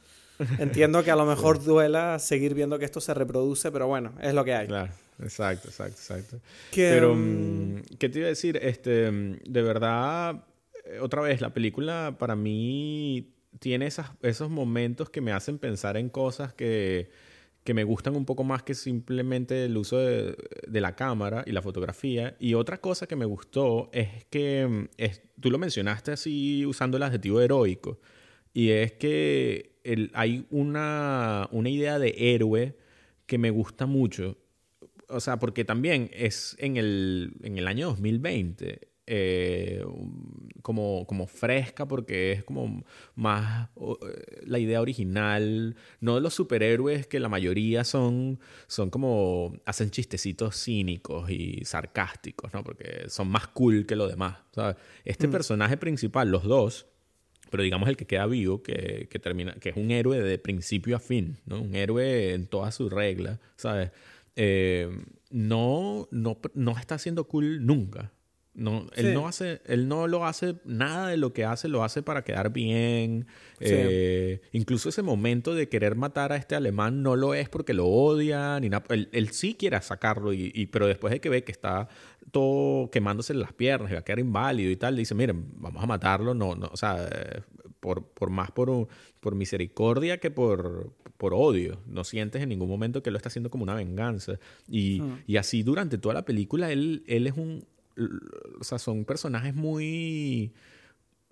entiendo que a lo mejor duela seguir viendo que esto se reproduce, pero bueno, es lo que hay. Claro. Exacto, exacto, exacto. Pero, mm, mm, ¿qué te iba a decir? Este, mm, de verdad, eh, otra vez, la película para mí tiene esas, esos momentos que me hacen pensar en cosas que, que me gustan un poco más que simplemente el uso de, de, la cámara y la fotografía. Y otra cosa que me gustó es que es, tú lo mencionaste así usando el adjetivo heroico. Y es que el, hay una, una idea de héroe que me gusta mucho o sea, porque también es en el, en el año 2020. Eh, como, como fresca porque es como más eh, la idea original, no de los superhéroes que la mayoría son, son como hacen chistecitos cínicos y sarcásticos, ¿no? Porque son más cool que lo demás. Este mm. personaje principal, los dos, pero digamos el que queda vivo, que, que, termina, que es un héroe de principio a fin, ¿no? Un héroe en todas sus reglas, ¿sabes? Eh, no, no, no está siendo cool nunca. No, él no hace, él no lo hace, nada de lo que hace lo hace para quedar bien. Eh, incluso ese momento de querer matar a este alemán no lo es porque lo odia, ni nada. Él, sí quiere sacarlo, y, pero después de que ve que está todo quemándose en las piernas y va a quedar inválido y tal, dice, miren, vamos a matarlo, no, no, o sea, por, por más por, por misericordia que por, por odio. No sientes en ningún momento que lo está haciendo como una venganza. Y, y así durante toda la película, él, él es un o sea, son personajes muy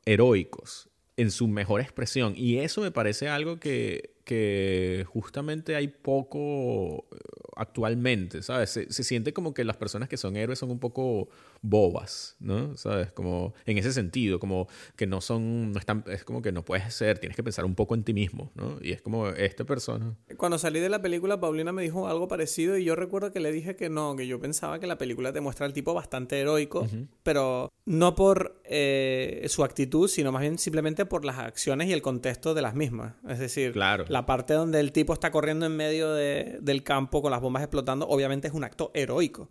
heroicos en su mejor expresión. Y eso me parece algo que, que justamente hay poco eh, actualmente, ¿sabes? Se, se, siente como que las personas que son héroes son un poco bobas, ¿no? ¿Sabes? Como en ese sentido, como que no son, no están, es como que no puedes ser, tienes que pensar un poco en ti mismo, ¿no? Y es como esta persona. Cuando salí de la película, Paulina me dijo algo parecido y yo recuerdo que le dije que no, que yo pensaba que la película te muestra al tipo bastante heroico, pero no por eh, su actitud, sino más bien simplemente por las acciones y el contexto de las mismas. Es decir, claro la parte donde el tipo está corriendo en medio del campo con las bombas explotando, obviamente es un acto heroico.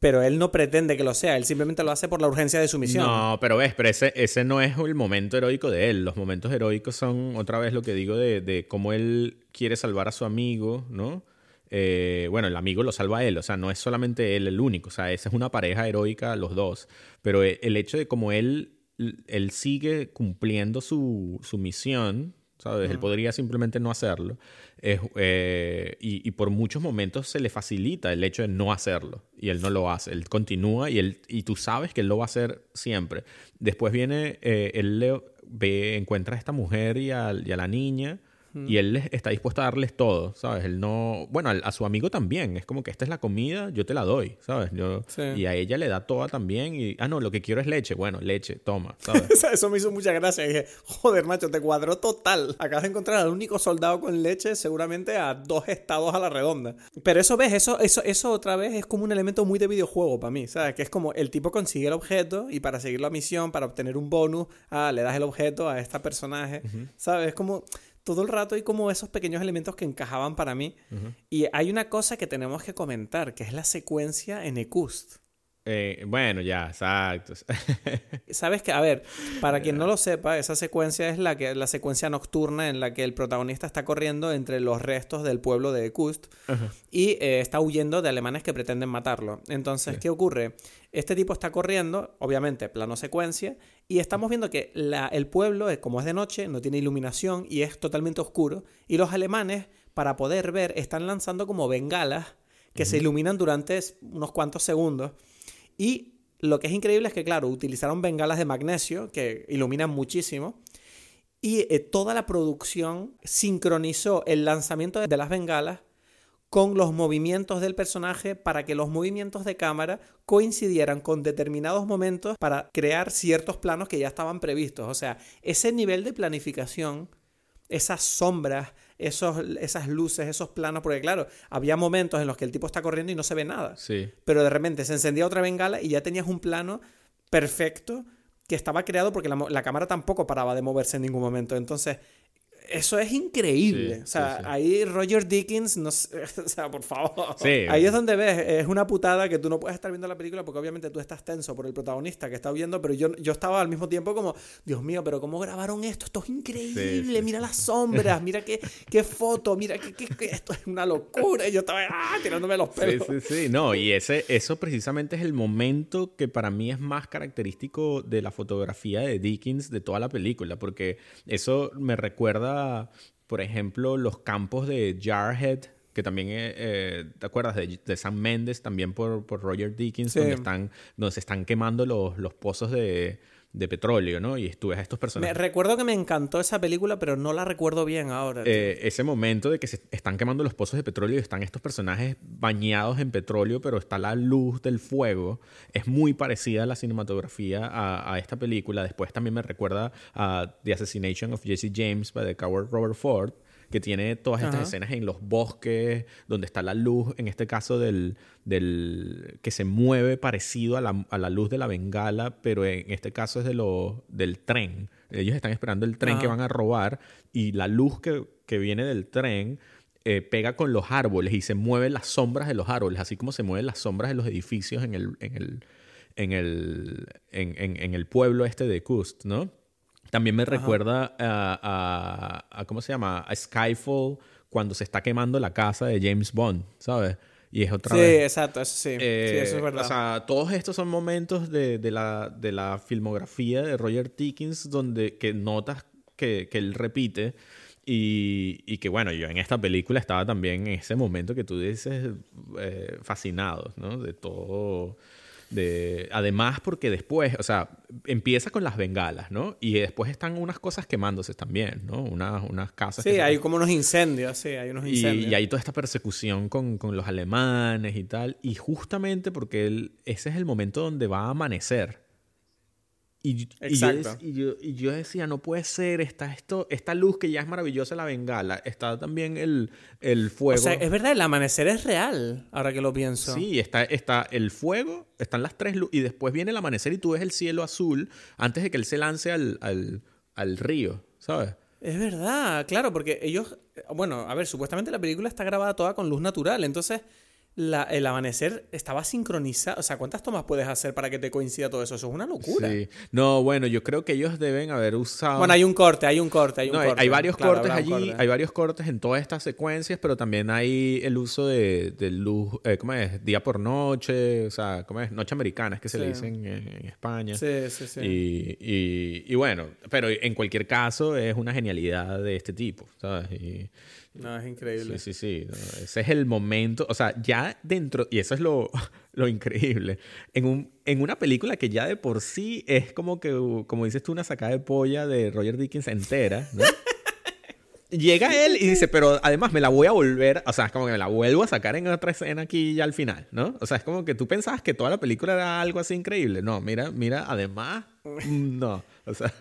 Pero él no pretende que lo sea, él simplemente lo hace por la urgencia de su misión. No, pero ves, pero ese, no es el momento heroico de él. Los momentos heroicos son, otra vez, lo que digo de, cómo él quiere salvar a su amigo, ¿no? Eh, bueno, el amigo lo salva a él, o sea, no es solamente él el único, o sea, esa es una pareja heroica, los dos. Pero el hecho de cómo él, él sigue cumpliendo su, su misión, ¿sabes? Él podría simplemente no hacerlo. Eh, y, por muchos momentos se le facilita el hecho de no hacerlo. Y él no lo hace. Él continúa y, él, y tú sabes que él lo va a hacer siempre. Después viene, eh, él le, ve, encuentra a esta mujer y a, y a la niña y él está dispuesto a darles todo, ¿sabes? Él no... Bueno, a, su amigo también. Es como que esta es la comida, yo te la doy, ¿sabes? Yo, Y a ella le da toda también. Y, ah, no, lo que quiero es leche. Bueno, leche, toma, ¿sabes? Eso me hizo mucha gracia. dije, joder, macho, te cuadró total. Acabas de encontrar al único soldado con leche seguramente a dos estados a la redonda. Pero eso, ¿ves? Eso, eso, eso otra vez es como un elemento muy de videojuego para mí, ¿sabes? Que es como el tipo consigue el objeto y para seguir la misión, para obtener un bonus, ah, le das el objeto a este personaje, ¿sabes? Es como todo el rato hay como esos pequeños elementos que encajaban para mí. Y hay una cosa que tenemos que comentar, que es la secuencia en Ecust. Eh, bueno, ya, exacto. Sabes que, a ver, para quien no lo sepa, esa secuencia es la, que, la secuencia nocturna en la que el protagonista está corriendo entre los restos del pueblo de Kust y eh, está huyendo de alemanes que pretenden matarlo. Entonces, ¿qué ocurre? Este tipo está corriendo, obviamente, plano secuencia, y estamos viendo que la, el pueblo, eh, como es de noche, no tiene iluminación y es totalmente oscuro, y los alemanes, para poder ver, están lanzando como bengalas que se iluminan durante unos cuantos segundos. Y lo que es increíble es que, claro, utilizaron bengalas de magnesio que iluminan muchísimo. Y eh, toda la producción sincronizó el lanzamiento de las bengalas con los movimientos del personaje para que los movimientos de cámara coincidieran con determinados momentos para crear ciertos planos que ya estaban previstos. O sea, ese nivel de planificación, esas sombras, esos, esas luces, esos planos, porque claro, había momentos en los que el tipo está corriendo y no se ve nada. Sí. Pero de repente se encendía otra bengala y ya tenías un plano perfecto que estaba creado porque la, la cámara tampoco paraba de moverse en ningún momento. Entonces, eso es increíble. o sea, ahí Roger Dickens, no o sea, por favor. Ahí es donde ves, es una putada que tú no puedes estar viendo la película porque obviamente tú estás tenso por el protagonista que está viendo, pero yo, yo estaba al mismo tiempo como, Dios mío, pero ¿cómo grabaron esto? Esto es increíble, mira las sombras, mira qué, qué foto, mira que, esto es una locura. Y yo estaba ah, tirándome los pelos. Sí, sí, sí. No, y ese, eso precisamente es el momento que para mí es más característico de la fotografía de Dickens de toda la película, porque eso me recuerda por ejemplo, los campos de Jarhead, que también, eh, eh, ¿te acuerdas? De, de, Sam Mendes, también por, por Roger Dickens, donde, están, donde se están quemando los, los pozos de, de petróleo, ¿no? Y estuve a estos personajes. Me, recuerdo que me encantó esa película, pero no la recuerdo bien ahora. Eh, ese momento de que se están quemando los pozos de petróleo y están estos personajes bañados en petróleo, pero está la luz del fuego, es muy parecida a la cinematografía a, esta película. Después también me recuerda a The Assassination of Jesse James by the coward Robert Ford que tiene todas estas escenas en los bosques, donde está la luz, en este caso del, del que se mueve parecido a la, a la, luz de la bengala, pero en este caso es de lo, del tren. Ellos están esperando el tren que van a robar y la luz que, que viene del tren eh, pega con los árboles y se mueven las sombras de los árboles, así como se mueven las sombras de los edificios en el, en el, en el, en, en, en el pueblo este de Kust, ¿no? También me recuerda a, a, a, ¿cómo se llama? A Skyfall cuando se está quemando la casa de James Bond, ¿sabes? Y es otra sí, vez. exacto, eso sí. sí, Eh, eso es verdad. O sea, todos estos son momentos de, de la, de la filmografía de Roger Dickens donde que notas que, que él repite y, y que bueno, yo en esta película estaba también en ese momento que tú dices eh, fascinado, ¿no? De todo... De, además, porque después, o sea, empieza con las bengalas, ¿no? Y después están unas cosas quemándose también, ¿no? Unas, unas casas. sí, que se- hay como unos incendios, sí, hay unos y, incendios. y hay toda esta persecución con, con los alemanes y tal. Y justamente porque él, ese es el momento donde va a amanecer. Y, y yo, y, yo, y yo decía, no puede ser, está esto, esta luz que ya es maravillosa, la bengala, está también el, el o fuego. sea, es verdad, el amanecer es real, ahora que lo pienso. Sí, está, está el fuego, están las tres luces, y después viene el amanecer y tú ves el cielo azul antes de que él se lance al, al, al río, ¿sabes? Es verdad, claro, porque ellos, bueno, a ver, supuestamente la película está grabada toda con luz natural, entonces la- el amanecer estaba sincronizado. O sea, ¿cuántas tomas puedes hacer para que te coincida todo eso? Eso es una locura. Sí. No, bueno, yo creo que ellos deben haber usado... Bueno, hay un corte, hay un corte, hay un No, corte. hay varios Claro, cortes allí, corte. hay varios cortes en todas estas secuencias, pero también hay el uso de, de luz, eh, ¿cómo es? Día por noche, o sea, ¿cómo es? Noche americana, es que se le Sí. dicen en, en España. Sí, sí, sí. Y, y- y bueno, pero en cualquier caso es una genialidad de este tipo, ¿sabes? Y, No, es increíble. sí, sí, sí. no, ese es el momento, o sea, ya dentro, y eso es lo, lo increíble, en, un, en una película que ya de por sí es como que, como dices tú, una sacada de polla de Roger Dickens entera, ¿no? Llega él y dice, pero además me la voy a volver, o sea, es como que me la vuelvo a sacar en otra escena aquí ya al final, ¿no? O sea, es como que tú pensabas que toda la película era algo así increíble. No, mira, mira, además, no, o sea,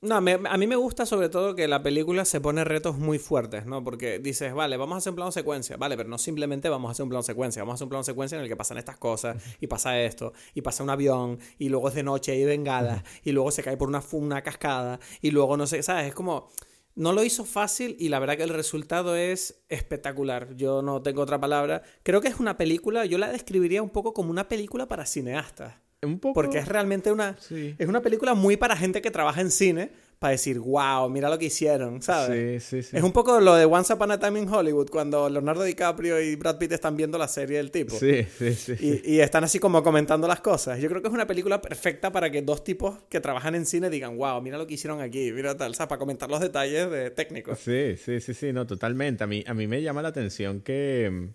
No, me- a mí me gusta sobre todo que la película se pone retos muy fuertes, ¿no? Porque dices, vale, vamos a hacer un plano secuencia, vale, pero no simplemente vamos a hacer un plano secuencia, vamos a hacer un plano secuencia en el que pasan estas cosas, y pasa esto, y pasa un avión, y luego es de noche y bengalas, y luego se cae por una, una cascada, y luego no sé, ¿sabes? Es como... No lo hizo fácil y la verdad que el resultado es espectacular. Yo no tengo otra palabra. Creo que es una película, yo la describiría un poco como una película para cineastas. Un poco... Porque es realmente una. Sí. Es una película muy para gente que trabaja en cine. Para decir, wow, mira lo que hicieron, ¿sabes? Sí, sí, sí. Es un poco lo de Once Upon a Time in Hollywood, cuando Leonardo DiCaprio y Brad Pitt están viendo la serie del tipo. Sí, sí, sí. Y, y están así como comentando las cosas. Yo creo que es una película perfecta para que dos tipos que trabajan en cine digan, wow, mira lo que hicieron aquí, mira tal, sea, para comentar los detalles de técnicos. Sí, sí, sí, sí, no, totalmente. A mí, a mí me llama la atención que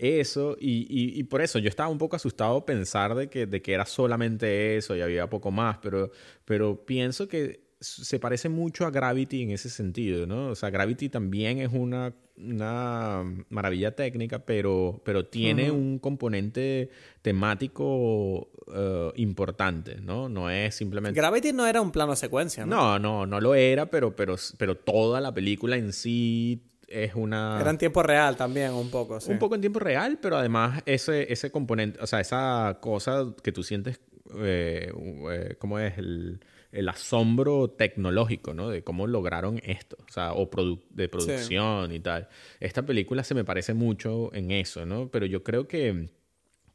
eso, y, y, y por eso yo estaba un poco asustado pensar de que, de que era solamente eso y había poco más, pero, pero pienso que se parece mucho a Gravity en ese sentido, ¿no? O sea, Gravity también es una, una maravilla técnica, pero, pero tiene un componente temático eh, importante, ¿no? No es simplemente... Gravity no era un plano secuencia, ¿no? No, no, no lo era, pero, pero, pero toda la película en sí es una... Era en tiempo real también, un poco, sí. Un poco en tiempo real, pero además ese, ese componente, o sea, esa cosa que tú sientes, eh, eh, ¿cómo es? El, el asombro tecnológico, ¿no? De cómo lograron esto, o sea, o produ- de producción y tal. Esta película se me parece mucho en eso, ¿no? Pero yo creo que,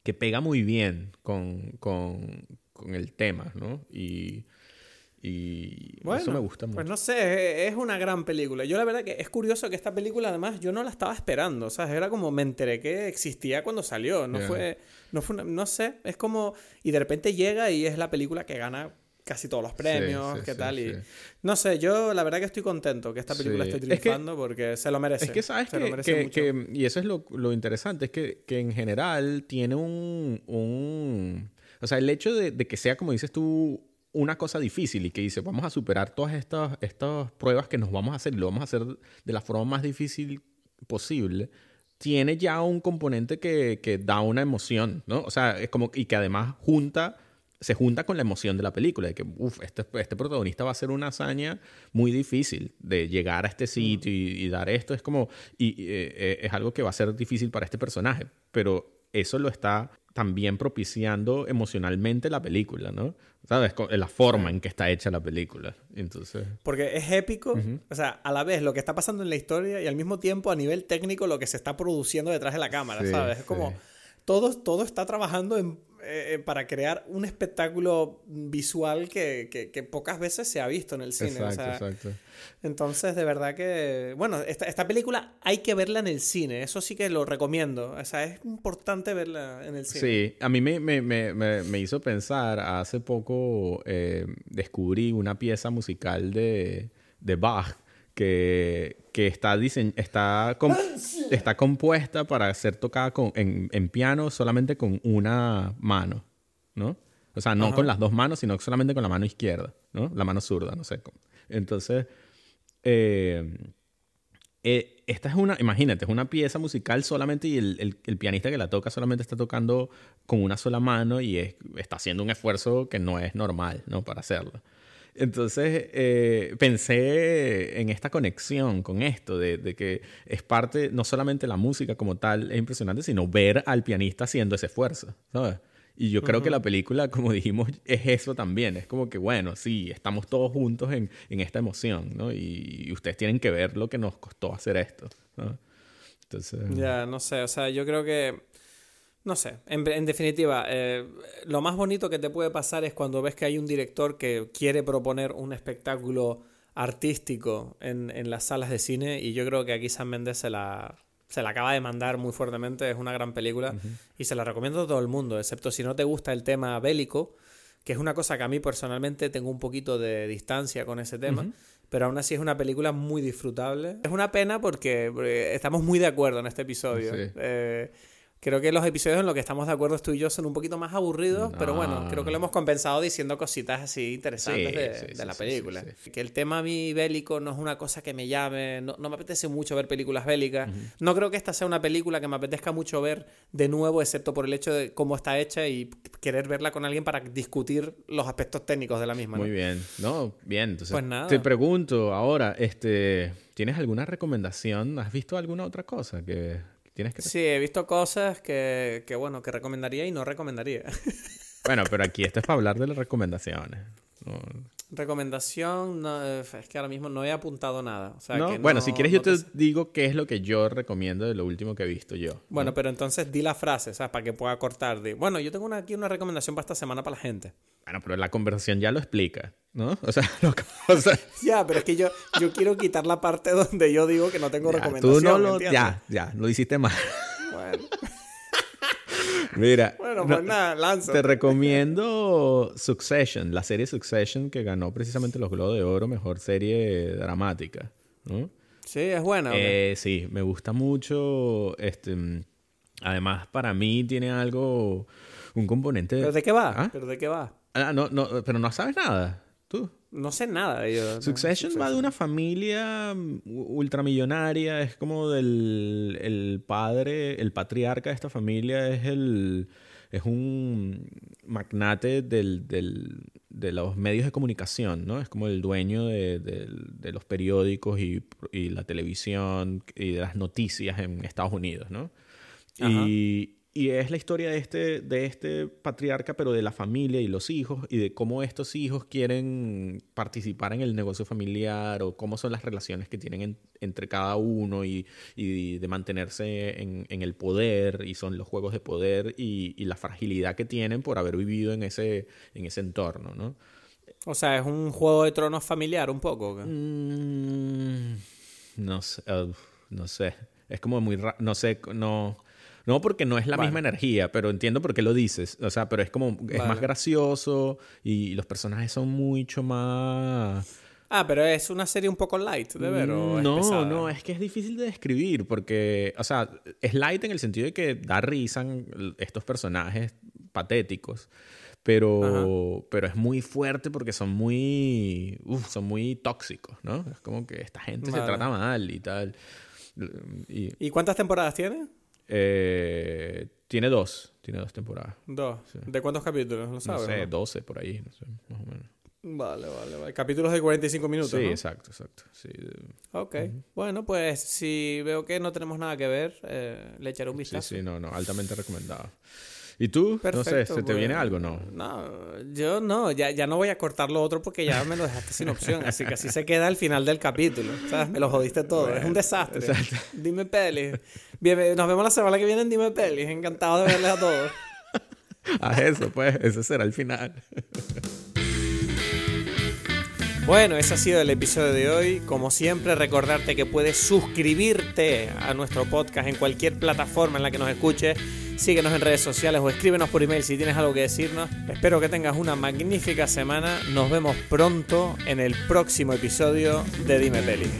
que pega muy bien con, con, con el tema, ¿no? Y, y Bueno, eso me gusta mucho. Pues no sé, es una gran película. Yo la verdad que es curioso que esta película además yo no la estaba esperando, ¿sabes? Era como me enteré que existía cuando salió, no fue no fue una- no sé, es como y de repente llega y es la película que gana casi todos los premios, sí, qué sí, tal y no sé, yo la verdad que estoy contento que esta película esté Es que- triunfando porque se lo merece. Es que sabes se lo que, merece que- mucho. que- y eso es lo, lo interesante, es que, que en general tiene un, un- o sea, el hecho de, de que sea, como dices tú, una cosa difícil y que dice, vamos a superar todas estas, estas pruebas que nos vamos a hacer y lo vamos a hacer de la forma más difícil posible, tiene ya un componente que, que da una emoción, ¿no? O sea, es como, y que además junta se junta con la emoción de la película, de que uf, este, este protagonista va a hacer una hazaña muy difícil de llegar a este sitio y, y dar esto. Es como, y, y, eh, es algo que va a ser difícil para este personaje, pero eso lo está también propiciando emocionalmente la película, ¿no? ¿Sabes? Con- La forma en que está hecha la película. Entonces, Porque es épico, o sea, a la vez lo que está pasando en la historia y al mismo tiempo a nivel técnico lo que se está produciendo detrás de la cámara, Sí, ¿sabes? Es sí. como todo, todo está trabajando en, eh, eh, para crear un espectáculo visual que, que, pocas veces se ha visto en el cine. Exacto, exacto. Entonces, de verdad que, bueno, esta, esta, película hay que verla en el cine, eso sí que lo recomiendo. O sea, es importante verla en el cine. Sí, a mí me, me, me, me hizo pensar, hace poco eh, descubrí una pieza musical de, de Bach que, que está, está, está compuesta para ser tocada con, en, en, piano solamente con una mano, ¿no? O sea, no con las dos manos, sino solamente con la mano izquierda, ¿no? La mano zurda, no sé. Cómo. Entonces, eh, eh, esta es una, imagínate, es una pieza musical solamente y el, el, el, pianista que la toca solamente está tocando con una sola mano y es, está haciendo un esfuerzo que no es normal, ¿no? Para hacerlo. Entonces eh, pensé en esta conexión con esto, de, que es parte, no solamente la música como tal es impresionante, sino ver al pianista haciendo ese esfuerzo, ¿sabes? Y yo creo que la película, como dijimos, es eso también. Es como que, bueno, sí, estamos todos juntos en, en esta emoción, ¿no? Y, ustedes tienen que ver lo que nos costó hacer esto, ¿no? Entonces... Ya, no sé, o sea, yo creo que no sé, en, definitiva, eh, lo más bonito que te puede pasar es cuando ves que hay un director que quiere proponer un espectáculo artístico en, en las salas de cine y yo creo que aquí San Méndez se la, se la acaba de mandar muy fuertemente, es una gran película y se la recomiendo a todo el mundo, excepto si no te gusta el tema bélico, que es una cosa que a mí personalmente tengo un poquito de distancia con ese tema. Pero aún así es una película muy disfrutable. Es una pena porque, estamos muy de acuerdo en este episodio. Sí. Eh, Creo que los episodios en los que estamos de acuerdo tú y yo son un poquito más aburridos, pero bueno, creo que lo hemos compensado diciendo cositas así interesantes de, la película. que el tema a mí bélico no es una cosa que me llame, no, me apetece mucho ver películas bélicas. No creo que esta sea una película que me apetezca mucho ver de nuevo, excepto por el hecho de cómo está hecha y querer verla con alguien para discutir los aspectos técnicos de la misma. Muy bien, no, bien. Entonces, pues nada. Te pregunto ahora, este, ¿tienes alguna recomendación? ¿Has visto alguna otra cosa que Sí, he visto cosas que, bueno, que recomendaría y no recomendaría. bueno, pero aquí esto es para hablar de las recomendaciones. Recomendación, es que ahora mismo no he apuntado nada. bueno, si quieres yo te, digo qué es lo que yo recomiendo de lo último que he visto yo. Bueno, pero entonces di la frase, ¿sabes? Para que pueda cortar. bueno, yo tengo aquí una recomendación para esta semana para la gente. Bueno, pero la conversación ya lo explica, ¿no? O sea, Ya, pero es que yo, yo quiero quitar la parte donde yo digo que no tengo recomendación. Tú no lo... Ya, ya, lo hiciste mal. Bueno. Mira. Bueno, pues nada, lanza. Te recomiendo Succession, la serie Succession que ganó precisamente los Globos de Oro, mejor serie dramática, ¿no? Sí, es buena. Eh, sí, me gusta mucho. Este, además, para mí tiene algo, un componente. ¿Pero de qué va? ¿Ah? ¿Pero de qué va? Ah, no, no, pero no sabes nada. ¿Tú? No sé nada de ello. Succession, va de una familia ultramillonaria. Es como del el padre, el patriarca de esta familia es el es un magnate del, del, de los medios de comunicación, ¿no? Es como el dueño de, de los periódicos y, y, la televisión y de las noticias en Estados Unidos, ¿no? Y, y es la historia de este, de este patriarca, pero de la familia y los hijos, y de cómo estos hijos quieren participar en el negocio familiar, o cómo son las relaciones que tienen entre cada uno, y, y de mantenerse en, en, el poder, y son los juegos de poder, y, y, la fragilidad que tienen por haber vivido en ese, en ese entorno, ¿no? O sea, es un juego de tronos familiar un poco. Mm, no sé, no sé. Es como muy no sé, no no porque no es la misma energía, pero entiendo por qué lo dices. O sea, pero es como, es más gracioso y los personajes son mucho más... Ah, pero es una serie un poco light de ver o No, no, es que es difícil de describir porque, o sea, es light en el sentido de que da risa estos personajes patéticos, pero, pero es muy fuerte porque son muy, uf, son muy tóxicos, ¿no? Es como que esta gente se trata mal y tal. ¿Y cuántas temporadas tiene? Eh, tiene dos. Tiene dos temporadas. Dos. ¿De cuántos capítulos? No sabes. No sé, 12 por ahí, no sé, más o menos. Vale, vale, vale. Capítulos de 45 minutos. Sí, exacto, exacto. Sí. Ok. Bueno, pues si veo que no tenemos nada que ver, eh, le echaré un vistazo. Sí, sí, no, no. Altamente recomendado. ¿Y tú? no sé, ¿se te viene algo no? No, yo no, ya, ya no voy a cortar lo otro porque ya me lo dejaste sin opción. Así que así se queda al final del capítulo. ¿Sabes? Me lo jodiste todo. es un desastre. Exacto. Dime pelis. Bien, nos vemos la semana que viene en Dime pelis. Encantado de verles a todos. Haz eso, pues, ese será el final. Bueno, ese ha sido el episodio de hoy. Como siempre, recordarte que puedes suscribirte a nuestro podcast en cualquier plataforma en la que nos escuches. Síguenos en redes sociales o escríbenos por email si tienes algo que decirnos. Espero que tengas una magnífica semana. Nos vemos pronto en el próximo episodio de Dime Peli.